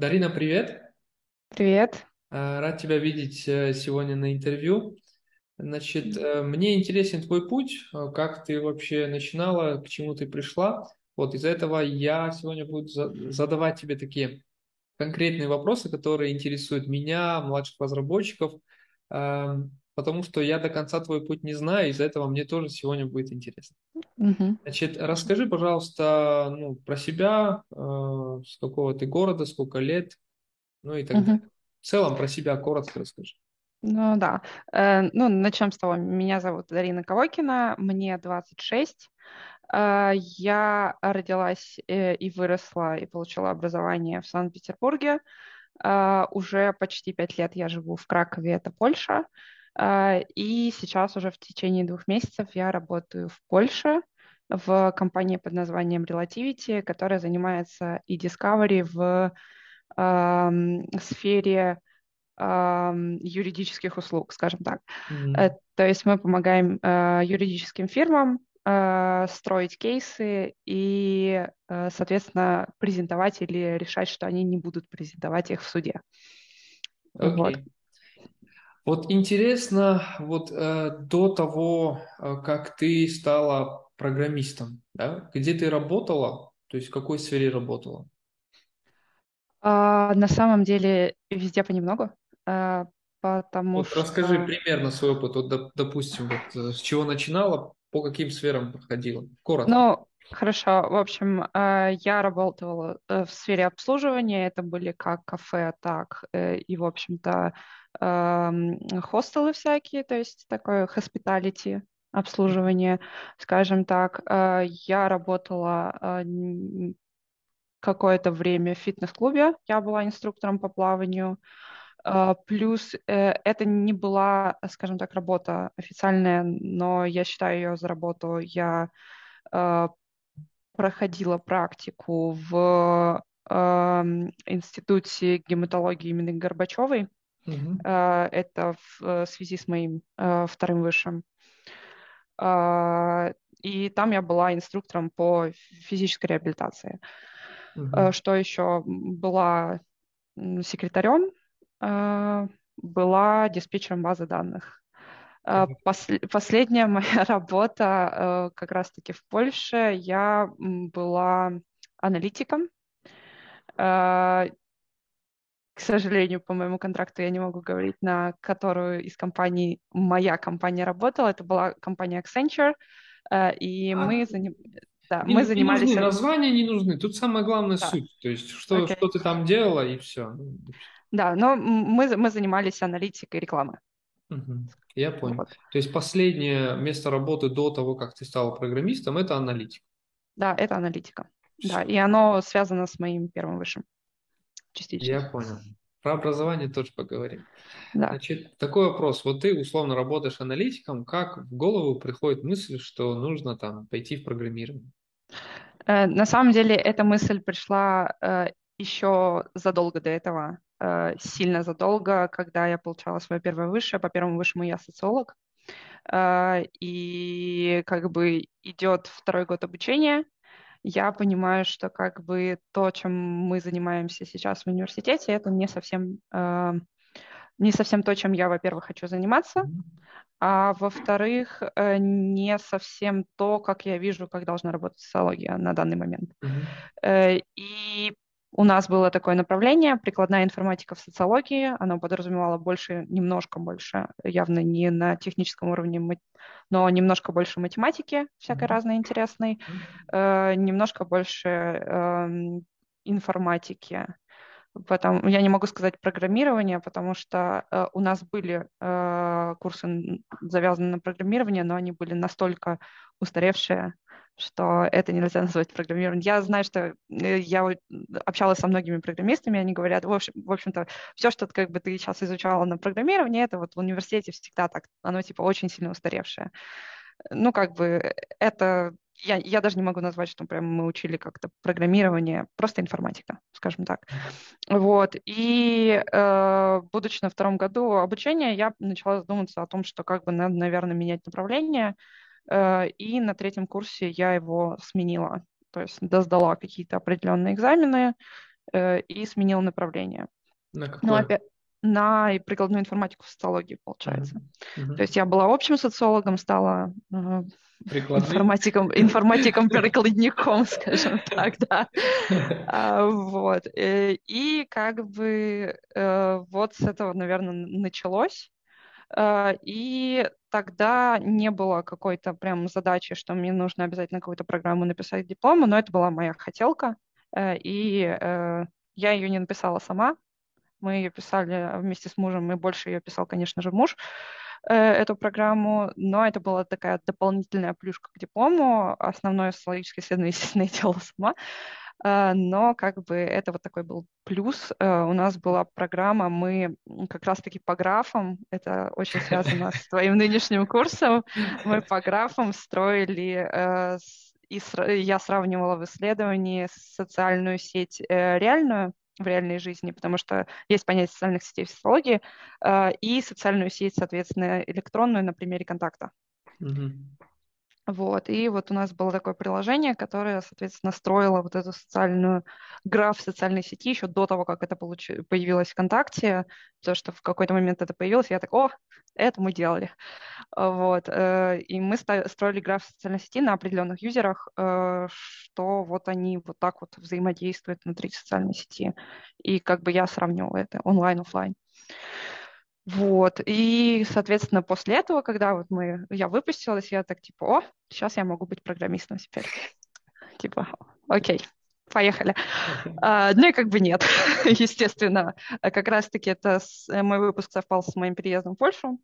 Дарина, привет. Привет. Э, Рад тебя видеть э, сегодня на интервью. Значит, э, мне интересен твой путь, э, как ты вообще начинала, к чему ты пришла. Вот из-за этого я сегодня буду за- задавать тебе такие конкретные вопросы, которые интересуют меня, младших разработчиков, потому что я до конца твой путь не знаю, из-за этого мне тоже сегодня будет интересно. Мгм. Значит, расскажи, пожалуйста, ну, про себя, э, с какого ты города, сколько лет, ну и так Мгм. далее. В целом про себя коротко расскажи. Ну да. Э, ну, начнем с того. Меня зовут Дарина Ковокина, мне 26. Э, я родилась э, и выросла и получила образование в Санкт-Петербурге. Э, уже почти пять лет я живу в Кракове, это Польша. Э, и сейчас уже в течение двух месяцев я работаю в Польше в компании под названием Relativity, которая занимается и discovery в эм, сфере ам, юридических услуг, скажем так. Э, Мгм. То есть мы помогаем э, юридическим фирмам э, строить кейсы и, э, соответственно, презентовать или решать, что они не будут презентовать их в суде. Вот. Вот интересно, вот э, до того, э, как ты стала программистом, да, где ты работала, то есть в какой сфере работала? А, на самом деле везде понемногу, э, потому Вот расскажи что примерно свой опыт. Вот, доп- допустим, вот э, с чего начинала, по каким сферам проходила? Коротко. Ну, хорошо. В общем, э, я работала э, в сфере обслуживания. Это были как кафе, так э, и, в общем-то, хостелы всякие, то есть такое hospitality обслуживание, скажем так. Э, Я работала н- какое-то время в фитнес-клубе. Я была инструктором по плаванию. Плюс э, это не была, скажем так, работа официальная, но я считаю ее за работу. Я проходила практику в эм, Институте гематологии имени Горбачевой. Э, Это в э, связи с моим э, вторым высшим. Э, И там я была инструктором по физической реабилитации. Э, Мгм. Что еще? Была секретарем, э, была диспетчером базы данных. Посл- Последняя моя работа э, как раз-таки в Польше. Я была аналитиком. Э, К сожалению, по моему контракту я не могу говорить, на которую из компаний моя компания работала. Это была компания Accenture. Э, И А, мы, заним- да, мы не, не занимались... нужны названия, не нужны. Тут самая главная Да, суть. То есть, что, окей. что ты там делала, и все. Да, но мы, мы занимались аналитикой рекламы. Мгм. Я понял. Вот. То есть последнее место работы до того, как ты стала программистом, это аналитик. Да, это аналитика. Да, Все, и оно связано с моим первым высшим частично. я понял. Про образование тоже поговорим. Да. Значит, такой вопрос. Вот ты условно работаешь аналитиком, как в голову приходит мысль, что нужно там пойти в программирование? Э, На самом деле эта мысль пришла э, еще задолго до этого, сильно задолго, когда я получала свое первое высшее. По первому высшему я социолог. Э, И как бы идет второй год обучения. Я понимаю, что как бы то, чем мы занимаемся сейчас в университете, это не совсем, э, не совсем то, чем я, во-первых, хочу заниматься. А во-вторых, э, не совсем то, как я вижу, как должна работать социология на данный момент. Э, И у нас было такое направление, прикладная информатика в социологии. Оно подразумевало больше, немножко больше, явно не на техническом уровне, но немножко больше математики, всякой разной интересной, э, немножко больше эм, информатики. Потом, я не могу сказать программирование, потому что э, у нас были э, курсы завязаны на программирование, но они были настолько устаревшие, что это нельзя назвать программированием. Я знаю, что э, я общалась со многими программистами, они говорят, в общем, в общем-то, все, что как бы ты сейчас изучала на программировании, это вот в университете всегда так, оно типа очень сильно устаревшее. Ну, как бы это я, я даже не могу назвать, что прям мы учили как-то программирование, просто информатика, скажем так. Вот. И э, будучи на втором году обучения, я начала задумываться о том, что как бы надо, наверное, менять направление. Э, и на третьем курсе я его сменила. То есть досдала какие-то определенные экзамены э, и сменила направление. На Ну, какое? опять на прикладную информатику в социологии, получается. Мгм. То есть я была общим социологом, стала э, Прикладные? информатиком, информатиком-перекладником, скажем так, да. А, Вот. Э, И как бы э, вот с этого, наверное, началось. И тогда не было какой-то прям задачи, что мне нужно обязательно какую-то программу написать к диплому, но это была моя хотелка. Э, И э, я ее не написала сама. Мы ее писали вместе с мужем, и больше ее писал, конечно же, муж э, эту программу, но это была такая дополнительная плюшка к диплому. Основное социологическое исследование, естественно, я делала сама. Э, но как бы это вот такой был плюс. Э, У нас была программа, мы как раз-таки по графам, это очень связано с твоим нынешним курсом, мы по графам строили, с- и я сравнивала в исследовании социальную сеть э, реальную, в реальной жизни, потому что есть понятие социальных сетей в социологии, и социальную сеть, соответственно, электронную на примере контакта. Мгм. Вот, и вот у нас было такое приложение, которое, соответственно, строило вот эту социальную граф социальной сети еще до того, как это получи- появилось ВКонтакте, потому что в какой-то момент это появилось, я так, о, это мы делали. Вот, э, и мы строили граф социальной сети на определенных юзерах, э, что вот они вот так вот взаимодействуют внутри социальной сети. И как бы я сравнивала это онлайн-офлайн. Вот, и, соответственно, после этого, когда вот мы, я выпустилась, я так типа, о, сейчас я могу быть программистом теперь. Типа, окей, поехали. А, ну и как бы нет, естественно. А Как раз-таки это с- э, мой выпуск совпал с моим переездом в Польшу.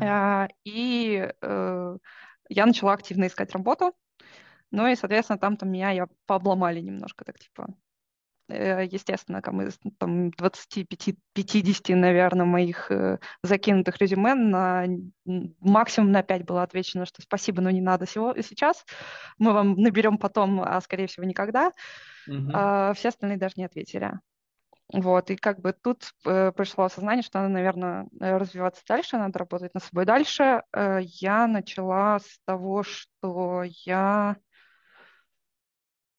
А, и э, я начала активно искать работу. Ну и, соответственно, там-то меня я пообломали немножко, так типа, естественно, там из там, 25-50, наверное, моих э, закинутых резюме на максимум на 5 было отвечено, что спасибо, но не надо сего- сейчас, мы вам наберем потом, а скорее всего никогда. Мгм. А все остальные даже не ответили. Вот, и как бы тут э, пришло осознание, что надо, наверное, э, развиваться дальше, надо работать над собой дальше. Э, я начала с того, что я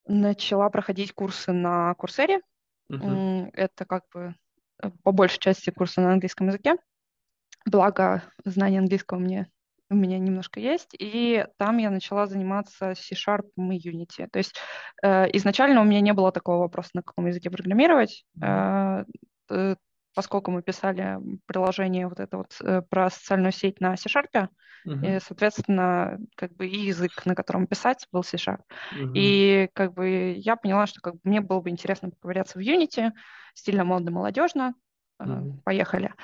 начала проходить курсы на Курсере. М, Это как бы э, по большей части курсы на английском языке. Благо, знание английского мне, у меня немножко есть. И там я начала заниматься C-Sharp и Unity. То есть э, изначально у меня не было такого вопроса, на каком языке программировать. Э, поскольку мы писали приложение вот это вот э, про социальную сеть на C-Sharp, Мгм. и, соответственно, как бы и язык, на котором писать, был C-Sharp. Мгм. И как бы я поняла, что как бы мне было бы интересно поковыряться в Unity, стильно, модно, молодежно. Мгм. Поехали.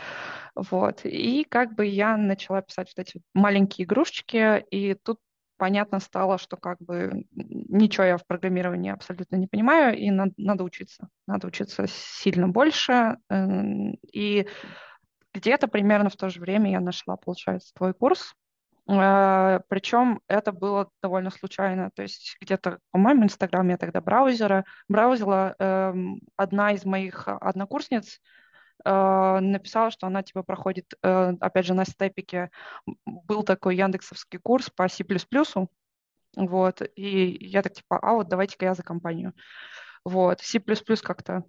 Вот. И как бы я начала писать вот эти маленькие игрушечки, и тут понятно стало, что как бы ничего я в программировании абсолютно не понимаю, и надо, надо учиться. Надо учиться сильно больше. Эм, И где-то примерно в то же время я нашла, получается, твой курс. Э, Причем это было довольно случайно. То есть где-то, по-моему, Инстаграм я тогда браузера, браузила. эм, Одна из моих однокурсниц написала, что она типа проходит, э, опять же, на степике. Был такой яндексовский курс по C++, вот, и я так типа, а вот давайте-ка я за компанию. Вот, C++ как-то,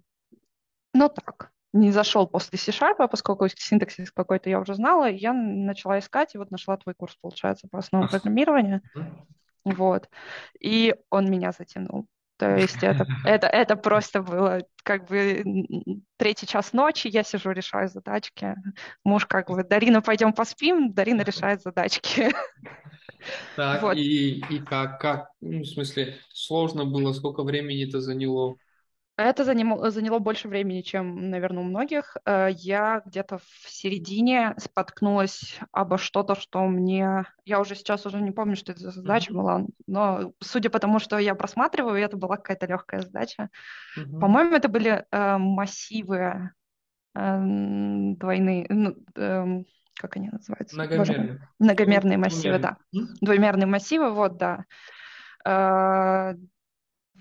ну так, не зашел после C-Sharp, поскольку синтаксис какой-то я уже знала, я начала искать, и вот нашла твой курс, получается, по основам программирования, вот, и он меня затянул. То есть это, это, это просто было как бы третий час ночи, я сижу, решаю задачки. Муж как бы, Дарина, пойдем поспим, Дарина решает задачки. Так, Вот. и, и как, как, ну, в смысле, сложно было, сколько времени это заняло? Это заняло, заняло больше времени, чем, наверное, у многих. Э, Я где-то в середине споткнулась обо что-то, что мне... Я уже сейчас уже не помню, что это за задача Мгм. была, но судя по тому, что я просматриваю, это была какая-то легкая задача. Мгм. По-моему, это были э, массивы эм, двойные, ну, эм, как они называются? Многомерно. Многомерные массивы, да. Двумерно. М? Двумерные массивы, вот, да.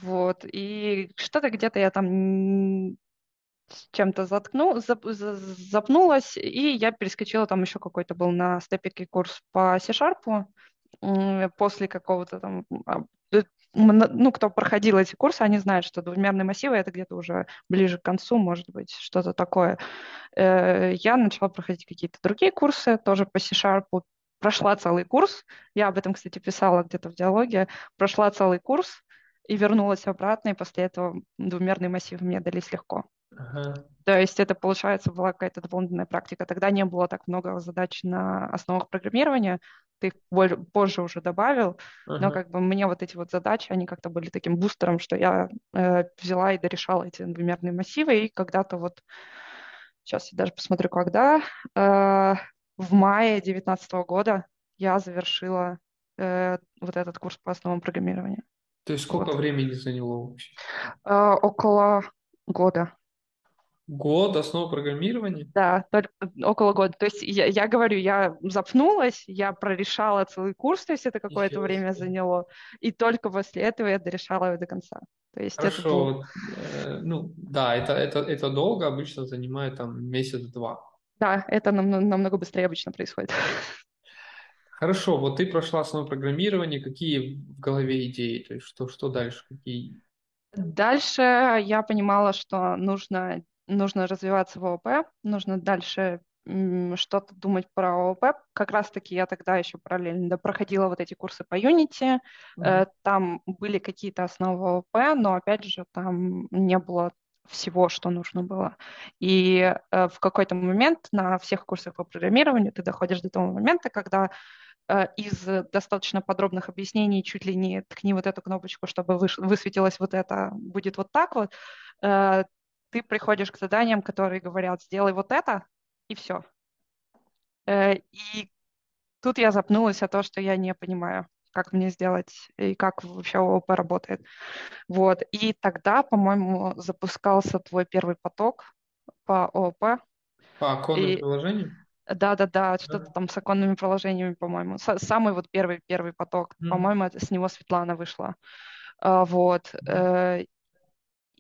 Вот, и что-то где-то я там чем-то заткну, зап- за- запнулась, и я перескочила, там еще какой-то был на степике курс по C-Sharp, после какого-то там а, э, ну, кто проходил эти курсы, они знают, что двумерные массивы это где-то уже ближе к концу, может быть, что-то такое. Э, я начала проходить какие-то другие курсы, тоже по C-Sharp, прошла целый курс. Я об этом, кстати, писала где-то в диалоге. Прошла целый курс и вернулась обратно, и после этого двумерные массивы мне дались легко. Ага. То есть это, получается, была какая-то дополнительная практика. Тогда не было так много задач на основах программирования, ты их позже уже добавил, ага. но как бы мне вот эти вот задачи, они как-то были таким бустером, что я э, взяла и дорешала эти двумерные массивы, и когда-то вот, сейчас я даже посмотрю, когда, э, в мае 2019 года я завершила э, вот этот курс по основам программирования. То есть сколько вот. времени заняло вообще? Э, около года. Год основ программирования? Да, только около года. То есть я, я говорю, я запнулась, я прорешала целый курс, то есть это какое-то время заняло, и только после этого я дорешала его до конца. То есть Хорошо, это был... э, ну да, это, это, это долго, обычно занимает там месяц-два. Да, это нам, намного быстрее обычно происходит. Хорошо, вот ты прошла основу программирования, какие в голове идеи, то есть что, что дальше, какие Дальше я понимала, что нужно нужно развиваться в ООП, нужно дальше что-то думать про ООП. Как раз-таки я тогда еще параллельно проходила вот эти курсы по Unity. Mm-hmm. Там были какие-то основы ООП, но, опять же, там не было всего, что нужно было. И э, в какой-то момент на всех курсах по программированию ты доходишь до того момента, когда из достаточно подробных объяснений чуть ли не ткни вот эту кнопочку, чтобы высветилось вот это, будет вот так вот, ты приходишь к заданиям, которые говорят, сделай вот это, и все. Э, и тут я запнулась о том, что я не понимаю, как мне сделать и как вообще ООП работает. Вот. И тогда, по-моему, запускался твой первый поток по ООП. По оконным и... приложениям? Да, да, да, что-то там с оконными приложениями, по-моему. Самый вот первый первый поток, mm. по-моему, с него Светлана вышла. А, вот. Mm.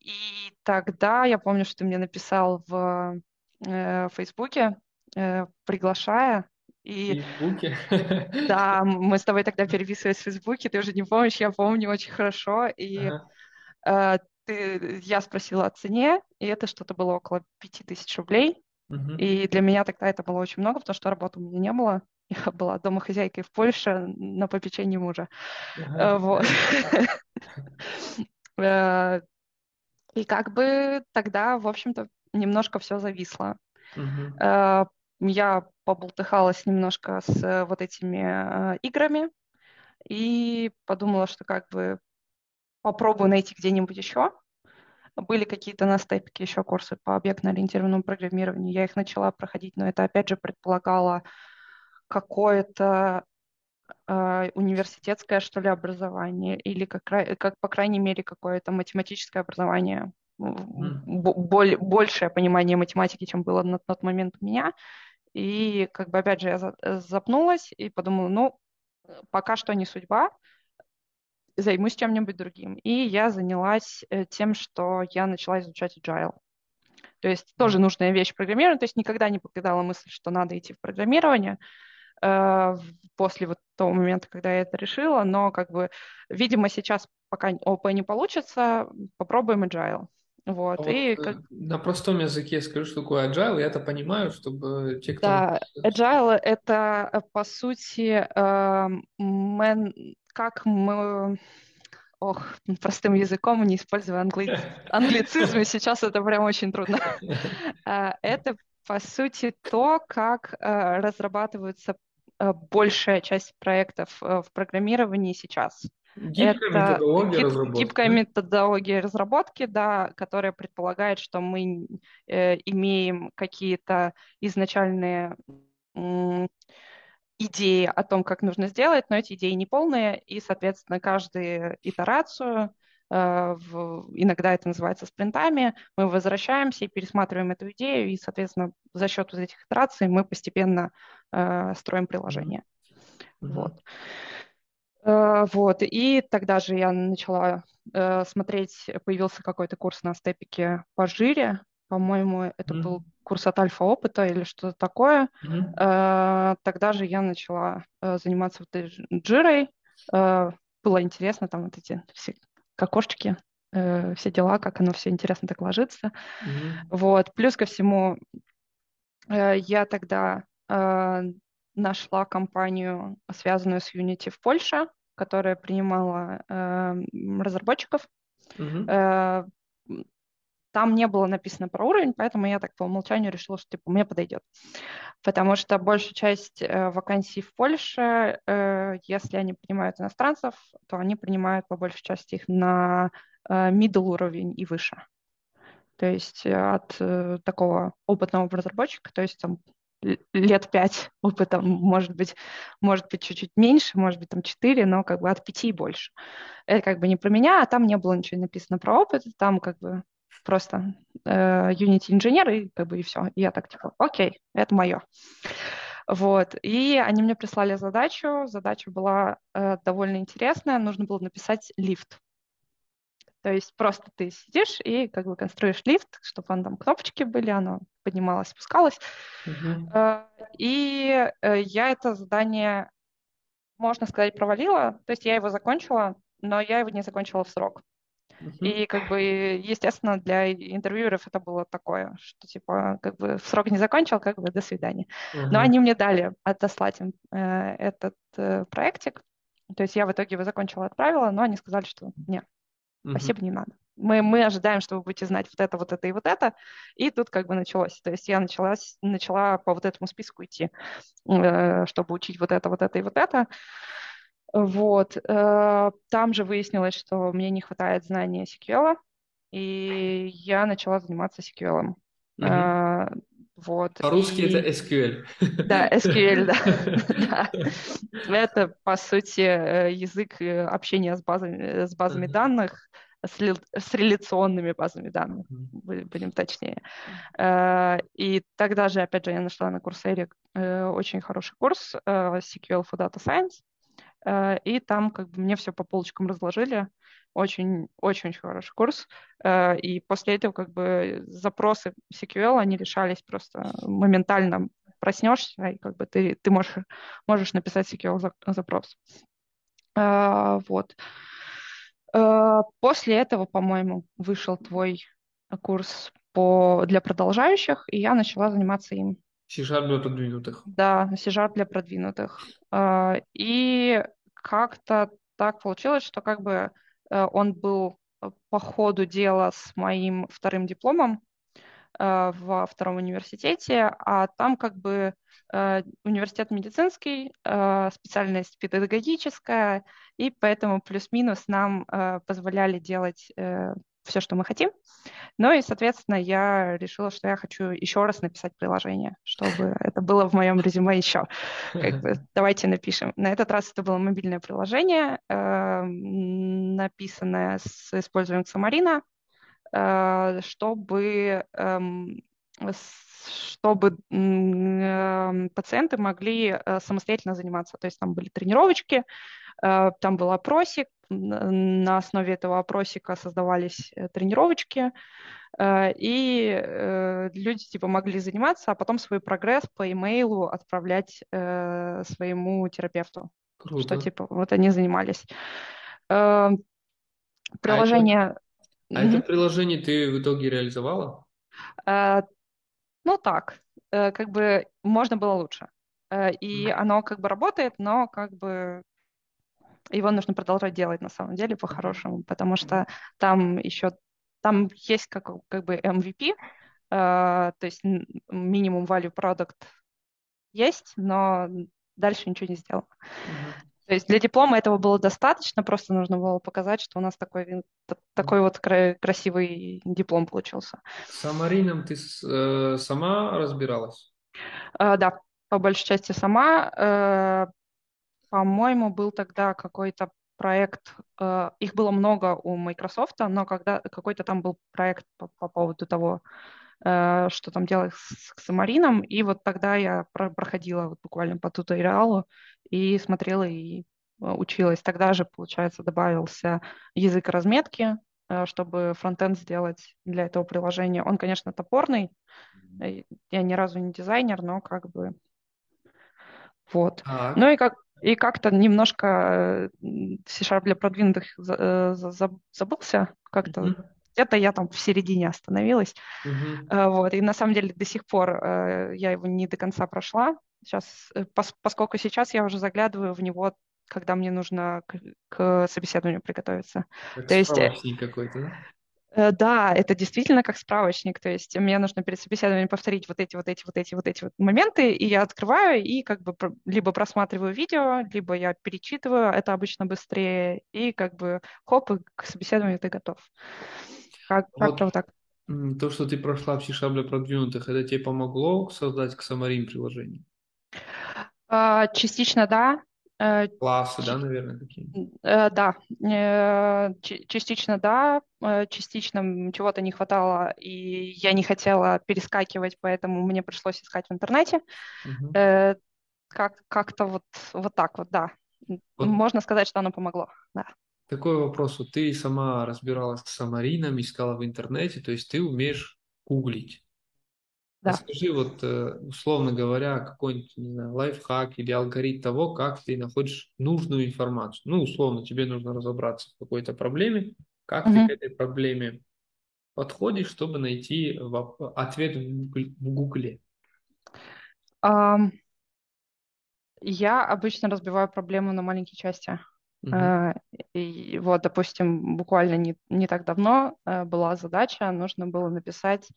И тогда я помню, что ты мне написал в э, Фейсбуке, э, приглашая. И, Фейсбуке? Да, мы с тобой тогда переписывались в Фейсбуке, ты уже не помнишь, я помню очень хорошо. И ага. э, ты, я спросила о цене, и это что-то было около 5000 рублей. Угу. И для меня тогда это было очень много, потому что работы у меня не было. Я была домохозяйкой в Польше на попечении мужа. Ага. Вот. Э, и как бы тогда, в общем-то, немножко все зависло. Uh-huh. Я поболтыхалась немножко с э, вот этими э, играми и подумала, что как бы попробую найти где-нибудь еще. Были какие-то на степике еще курсы по объектно-ориентированному программированию. Я их начала проходить, но это опять же предполагало какое-то э, университетское, что ли, образование или, как, как по крайней мере, какое-то математическое образование, боль, большее понимание математики, чем было на тот момент у меня. И, как бы, опять же, я за, запнулась и подумала, ну, пока что не судьба, займусь чем-нибудь другим. И я занялась э, тем, что я начала изучать agile. То есть тоже нужная вещь в программировании. То есть никогда не покидала мысль, что надо идти в программирование. Э, после вот того момента, когда я это решила, но как бы, видимо, сейчас пока ОП не получится, попробуем agile. Вот. А и вот, как... На простом языке скажу, что такое agile, я это понимаю, чтобы те, кто... Да, agile — это, э, по сути, э, мен... как мы... Ох, простым языком, не используя англи... англицизмы, сейчас это прям очень трудно. Это, по сути, то, как разрабатываются Э, большая часть проектов э, в программировании сейчас. Гибкая это методология гиб, разработки. Гибкая методология разработки, да, которая предполагает, что мы э, имеем какие-то изначальные э, идеи о том, как нужно сделать, но эти идеи не полные, и, соответственно, каждую итерацию Э, в, иногда это называется спринтами, мы возвращаемся и пересматриваем эту идею, и, соответственно, за счет вот этих итераций мы постепенно э, строим приложение. Mm-hmm. Вот. Э, вот, и тогда же я начала э, смотреть, появился какой-то курс на степике по жире, по-моему, это mm-hmm. был курс от альфа-опыта или что-то такое. Mm-hmm. Тогда же я начала заниматься вот этой джирой. Было интересно, там вот эти все окошечки, все дела, как оно все интересно так ложится. Mm-hmm. Вот. Плюс ко всему, я тогда нашла компанию, связанную с Unity в Польше, которая принимала э, разработчиков. Mm-hmm. Э, там не было написано про уровень, поэтому я так по умолчанию решила, что типа мне подойдет. Потому что большая часть э, вакансий в Польше, э, если они принимают иностранцев, то они принимают по большей части их на э, middle уровень и выше. То есть э, от э, такого опытного разработчика, то есть там лет пять опыта, может быть, может быть, чуть-чуть меньше, может быть, там четыре, но как бы от пяти и больше. Это как бы не про меня, а там не было ничего написано про опыт, там как бы просто э, Unity инженер, и как бы и все. И я так типа, окей, это мое. Вот. И они мне прислали задачу. Задача была э, довольно интересная. Нужно было написать лифт. То есть просто ты сидишь и как бы конструируешь лифт, чтобы он там кнопочки были, оно поднималось, спускалось. Uh-huh. И э, я это задание, можно сказать, провалила. То есть я его закончила, но я его не закончила в срок. Uh-huh. И как бы, естественно, для интервьюеров это было такое, что типа как бы срок не закончил, как бы до свидания. Uh-huh. Но они мне дали отослать им э, этот э, проектик. То есть я в итоге его закончила, отправила, но они сказали, что нет, Спасибо, не надо. Мы, мы ожидаем, что вы будете знать вот это, вот это и вот это. И тут как бы началось. То есть я началась, начала по вот этому списку идти, э, чтобы учить вот это, вот это и вот это. Вот. Э, там же выяснилось, что мне не хватает знания SQL, и я начала заниматься SQL. Угу. Вот. По-русски и... это SQL. Да, SQL, да. Это, по сути, э, язык э, общения с базами, э, с базами данных, с, с реляционными базами данных, будем точнее. И тогда же, опять же, я нашла на Курсере очень хороший курс SQL for Data Science, и там как бы мне все по полочкам разложили, очень-очень хороший курс. Э, и после этого как бы запросы SQL, они решались просто моментально. Проснешься, и как бы ты, ты можешь, можешь написать SQL запрос. Э, вот. Э, после этого, по-моему, вышел твой курс по, для продолжающих, и я начала заниматься им. C-Sharp для продвинутых. Да, C-Sharp для продвинутых. И как-то так получилось, что как бы он был э, по ходу дела с моим вторым дипломом э, во втором университете, а там как бы университет медицинский, специальность педагогическая, и поэтому плюс-минус нам позволяли делать все, что мы хотим. Ну и, соответственно, я решила, что я хочу еще раз написать приложение, чтобы это было в моем резюме еще. Как бы, давайте напишем. На этот раз это было мобильное приложение, э, написанное с использованием Xamarin, э, чтобы э, чтобы пациенты могли э, самостоятельно заниматься. То есть там были тренировочки, э, там был опросик, на основе этого опросика создавались э, тренировочки, э, и э, люди типа могли заниматься, а потом свой прогресс по имейлу отправлять своему терапевту. Круто. Что типа вот они занимались. Приложение. А, это, а это приложение ты в итоге реализовала? Ну так, как бы можно было лучше. И оно как бы работает, но как бы его нужно продолжать делать на самом деле по-хорошему, потому что там еще там есть как, как бы MVP, э, то есть минимум value product есть, но дальше ничего не сделано. Mm-hmm. То есть для диплома этого было достаточно, просто нужно было показать, что у нас такой, такой вот красивый диплом получился. С Амарином ты э, сама разбиралась? Э, да, по большей части сама. Э, по-моему, был тогда какой-то проект, э, их было много у Microsoft, но когда какой-то там был проект по, по поводу того, э, что там делать с Xamarin, и вот тогда я про проходила вот буквально по туториалу и смотрела и э, училась. Тогда же, получается, добавился язык разметки, э, чтобы фронтенд сделать для этого приложения. Он, конечно, топорный. Э, я ни разу не дизайнер, но как бы вот. Так. Ну и как и как-то немножко C-Sharp для продвинутых забылся, как-то mm-hmm. где-то я там в середине остановилась. Mm-hmm. Вот. И на самом деле до сих пор я его не до конца прошла. Сейчас, поскольку сейчас я уже заглядываю в него когда мне нужно к, к собеседованию приготовиться. Как То есть какой-то, да? Э, да, это действительно как справочник. То есть мне нужно перед собеседованием повторить вот эти, вот эти, вот эти, вот эти вот моменты, и я открываю и как бы либо просматриваю видео, либо я перечитываю, это обычно быстрее, и как бы хоп, и к собеседованию ты готов. Как, вот, как-то вот так. То, что ты прошла в C-Sharp для продвинутых, это тебе помогло создать Xamarin приложение? А, частично да, Классы, да, наверное, какие? Э, да, э, частично да, частично чего-то не хватало, и я не хотела перескакивать, поэтому мне пришлось искать в интернете. Угу. Как, как-то вот, вот так вот, да. Вот. Можно сказать, что оно помогло, да. Такой вопрос. Вот ты сама разбиралась с самарином, искала в интернете, то есть ты умеешь гуглить. Да. Расскажи, вот, э, условно говоря, какой-нибудь, не знаю, лайфхак или алгоритм того, как ты находишь нужную информацию. Ну, условно, тебе нужно разобраться в какой-то проблеме, как угу. ты к этой проблеме подходишь, чтобы найти ответ в Гугле. Um, я обычно разбиваю проблему на маленькие части. Угу. Uh, и вот, допустим, буквально не, не так давно uh, была задача, нужно было написать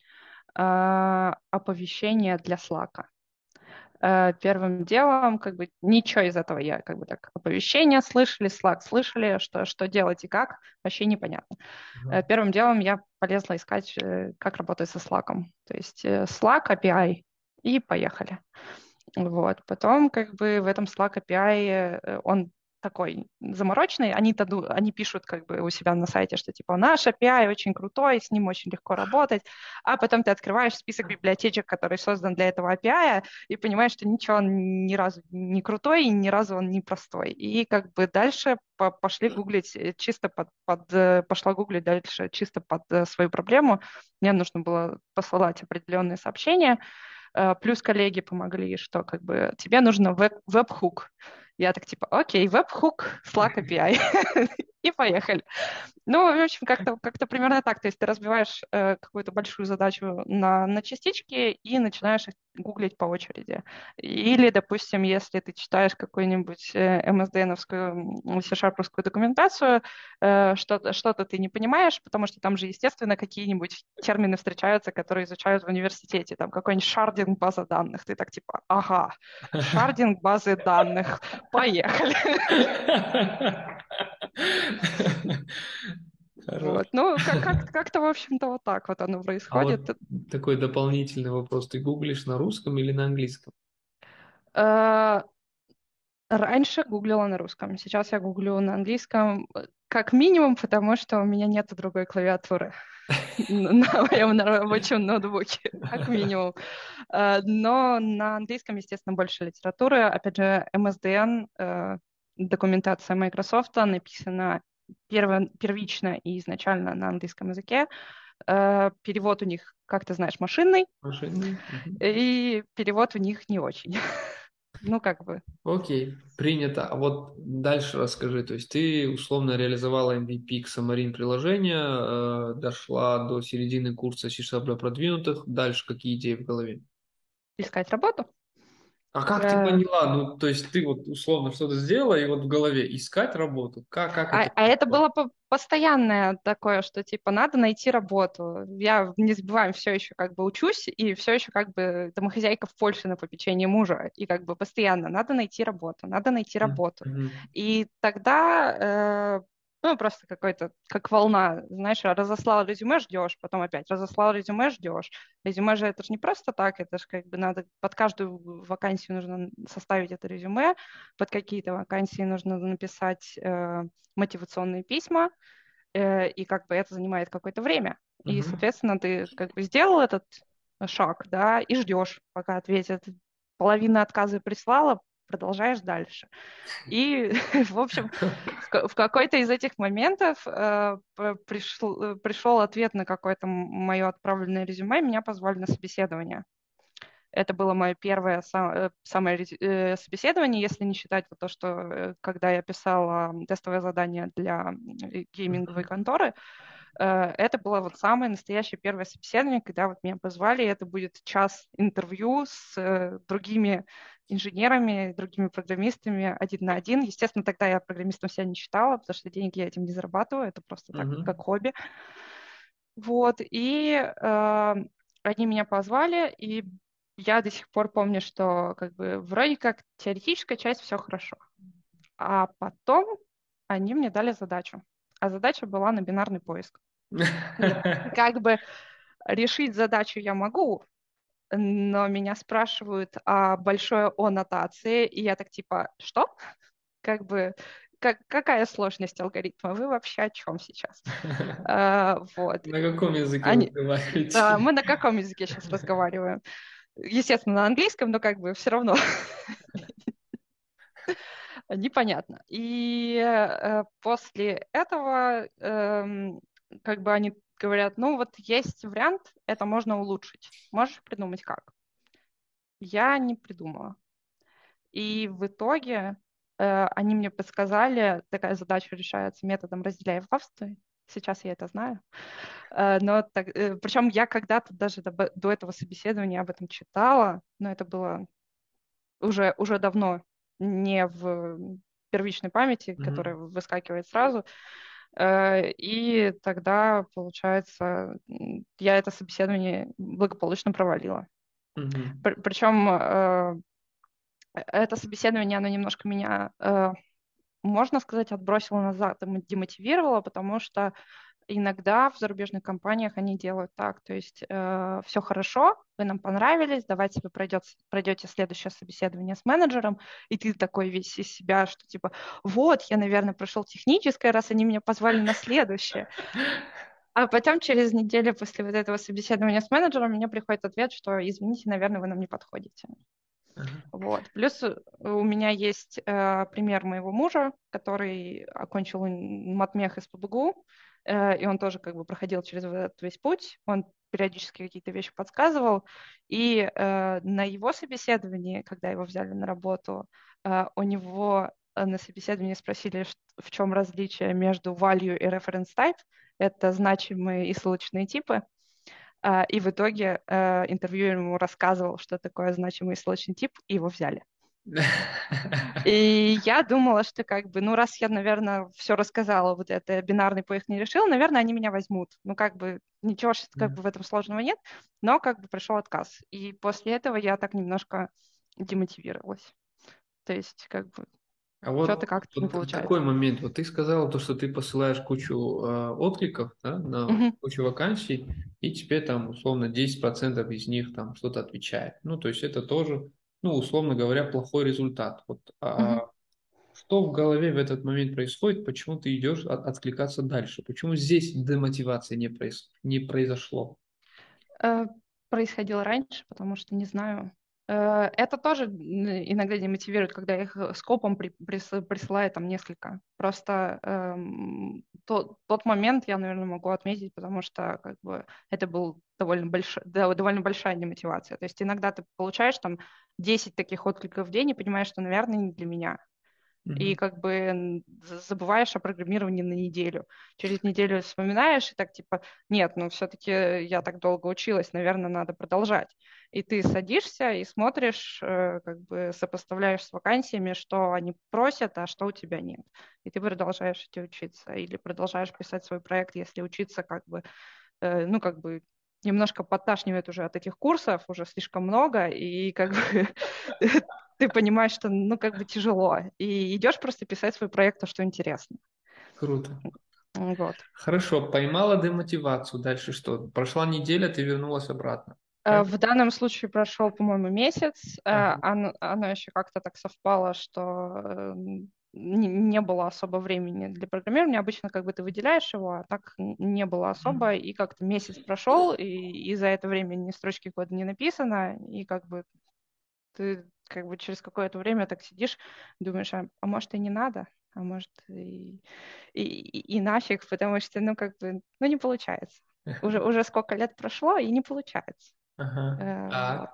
э, оповещения для Slack. Э, первым делом, как бы, ничего из этого я, как бы, так, оповещения слышали, Slack слышали, что, что делать и как, вообще непонятно. Uh-huh. Первым делом я полезла искать, э, как работать со Slack. То есть Slack API, и поехали. Вот. Потом, как бы, в этом Slack API он такой замороченный, они, таду, они пишут как бы у себя на сайте, что типа наш API очень крутой, с ним очень легко работать, а потом ты открываешь список библиотечек, который создан для этого API, и понимаешь, что ничего он ни разу не крутой, и ни разу он не простой. И как бы дальше пошли гуглить э, чисто под, под э, пошла гуглить дальше чисто под э, свою проблему. Мне нужно было посылать определенные сообщения, плюс коллеги помогли, что как бы тебе нужно веб-хук. Я так типа, окей, веб-хук, Slack API. И поехали. Ну, в общем, как-то как примерно так. То есть ты разбиваешь э, какую-то большую задачу на, на частички и начинаешь их гуглить по очереди. Или, допустим, если ты читаешь какую-нибудь э, MSDN-овскую, C-Sharp документацию, э, что-то, что-то ты не понимаешь, потому что там же, естественно, какие-нибудь термины встречаются, которые изучают в университете. Там какой-нибудь шардинг база данных. Ты так типа, ага, шардинг базы данных, поехали. Вот. Ну, как- как-то, в общем-то, вот так вот оно происходит. А вот такой дополнительный вопрос. Ты гуглишь на русском или на английском? Э, раньше гуглила на русском, сейчас я гуглю на английском, как минимум, потому что у меня нет другой клавиатуры на моем рабочем ноутбуке, как минимум. Э, но на английском, естественно, больше литературы. Опять же, MSDN, э, документация Microsoft написана перво, первично и изначально на английском языке. Э, перевод у них, как ты знаешь, машинный. Машинный. И перевод у них не очень. Ну, как бы. Окей, принято. А вот дальше расскажи. То есть ты условно реализовала MVP к Xamarin приложения, э, дошла до середины курса C-Sharp для продвинутых. Дальше какие идеи в голове? Искать работу. А как ты поняла? Ну, то есть ты вот условно что-то сделала, и вот в голове искать работу. Как, как а, это? А это было постоянное такое, что типа надо найти работу. Я не забываем, все еще как бы учусь, и все еще как бы домохозяйка в Польше на попечении мужа, и как бы постоянно надо найти работу, надо найти работу. Mm-hmm. И тогда э, ну, просто какой-то, как волна, знаешь, разослал резюме, ждешь, потом опять разослал резюме, ждешь. Резюме же это же не просто так, это же как бы надо, под каждую вакансию нужно составить это резюме, под какие-то вакансии нужно написать э, мотивационные письма, э, и как бы это занимает какое-то время. Uh-huh. И, соответственно, ты как бы сделал этот шаг, да, и ждешь, пока ответят. Половина отказа прислала, продолжаешь дальше. И, в общем, в какой-то из этих моментов э, пришел, пришел ответ на какое-то мое отправленное резюме, меня позвали на собеседование. Это было мое первое э, самое э, собеседование, если не считать вот то, что э, когда я писала тестовое задание для гейминговой конторы, это было вот самое настоящее первое собеседование, когда вот меня позвали, и это будет час интервью с другими инженерами, другими программистами один на один. Естественно, тогда я программистом себя не считала, потому что деньги я этим не зарабатываю, это просто так, mm-hmm. как хобби. Вот, и э, они меня позвали, и я до сих пор помню, что как бы вроде как теоретическая часть все хорошо. А потом они мне дали задачу. А задача была на бинарный поиск. Как бы решить задачу я могу, но меня спрашивают о большой О нотации, и я так типа, что? Как бы как, какая сложность алгоритма? Вы вообще о чем сейчас? Uh, вот. На каком языке Они... разговариваете? Мы на каком языке сейчас разговариваем? естественно, на английском, но как бы все равно непонятно. И э, после этого э, как бы они говорят, ну вот есть вариант, это можно улучшить. Можешь придумать как? Я не придумала. И в итоге э, они мне подсказали, такая задача решается методом разделяя властвуй. Сейчас я это знаю. Э, но так, э, причем я когда-то даже до, до этого собеседования об этом читала, но это было уже, уже давно, не в первичной памяти, mm-hmm. которая выскакивает сразу. Э, и тогда, получается, я это собеседование благополучно провалила. Mm-hmm. Причем это собеседование, оно немножко меня, можно сказать, отбросило назад, демотивировало, потому что иногда в зарубежных компаниях они делают так, то есть э, все хорошо, вы нам понравились, давайте вы пройдет, пройдете следующее собеседование с менеджером, и ты такой весь из себя, что типа, вот, я, наверное, прошел техническое, раз они меня позвали на следующее. А потом через неделю после вот этого собеседования с менеджером мне приходит ответ, что, извините, наверное, вы нам не подходите. Вот. Плюс у меня есть э, пример моего мужа, который окончил матмех из ПБГУ, Э, и он тоже как бы проходил через этот весь путь, он периодически какие-то вещи подсказывал, и э, на его собеседовании, когда его взяли на работу, э, у него на собеседовании спросили, в чем различие между value и reference type, это значимые и ссылочные типы, и в итоге интервьюер ему рассказывал, что такое значимый ссылочный тип, и его взяли. И я думала, что как бы, ну, раз я, наверное, все рассказала, вот это бинарный поиск не решил, наверное, они меня возьмут. Ну, как бы, ничего как бы в этом сложного нет, но как бы пришел отказ. И после этого я так немножко демотивировалась. То есть, как бы, а вот, что-то как-то вот не получается. Такой момент. Вот ты сказала то, что ты посылаешь кучу э, откликов да, на uh-huh. кучу вакансий, и тебе там условно 10% из них там что-то отвечает. Ну, то есть это тоже ну, условно говоря, плохой результат. Вот, а, что в голове в этот момент происходит, почему ты идешь от, откликаться дальше? Почему здесь демотивация не, произ, не произошло? Э, происходило раньше, потому что не знаю. Э, это тоже иногда демотивирует, когда их скопом при, присылают там несколько. Просто эм, тот, тот момент я, наверное, могу отметить, потому что как бы это был довольно, больш... довольно большая демотивация. То есть иногда ты получаешь там 10 таких откликов в день и понимаешь, что, наверное, не для меня. Mm-hmm. И как бы забываешь о программировании на неделю. Через неделю вспоминаешь и так типа, нет, ну все-таки я так долго училась, наверное, надо продолжать. И ты садишься и смотришь, э, как бы сопоставляешь с вакансиями, что они просят, а что у тебя нет. И ты продолжаешь идти учиться или продолжаешь писать свой проект, если учиться как бы, э, ну как бы немножко подташнивает уже от этих курсов, уже слишком много, и как бы ты понимаешь, что ну как бы тяжело, и идешь просто писать свой проект, то, что интересно. Круто. Вот. Хорошо, поймала демотивацию. Дальше что? Прошла неделя, ты вернулась обратно. Э, в данном случае прошел, по-моему, месяц. Э, ага. Оно, оно еще как-то так совпало, что эм, не было особо времени для программирования. Обычно как бы ты выделяешь его, а так не было особо. И как-то месяц прошел, и, и за это время ни строчки кода не написано, и как бы ты как бы через какое-то время так сидишь, думаешь, а, а может и не надо, а может и, и, и, и нафиг, потому что, ну, как бы, ну, не получается. Уже, уже сколько лет прошло, и не получается. Ага. Вот.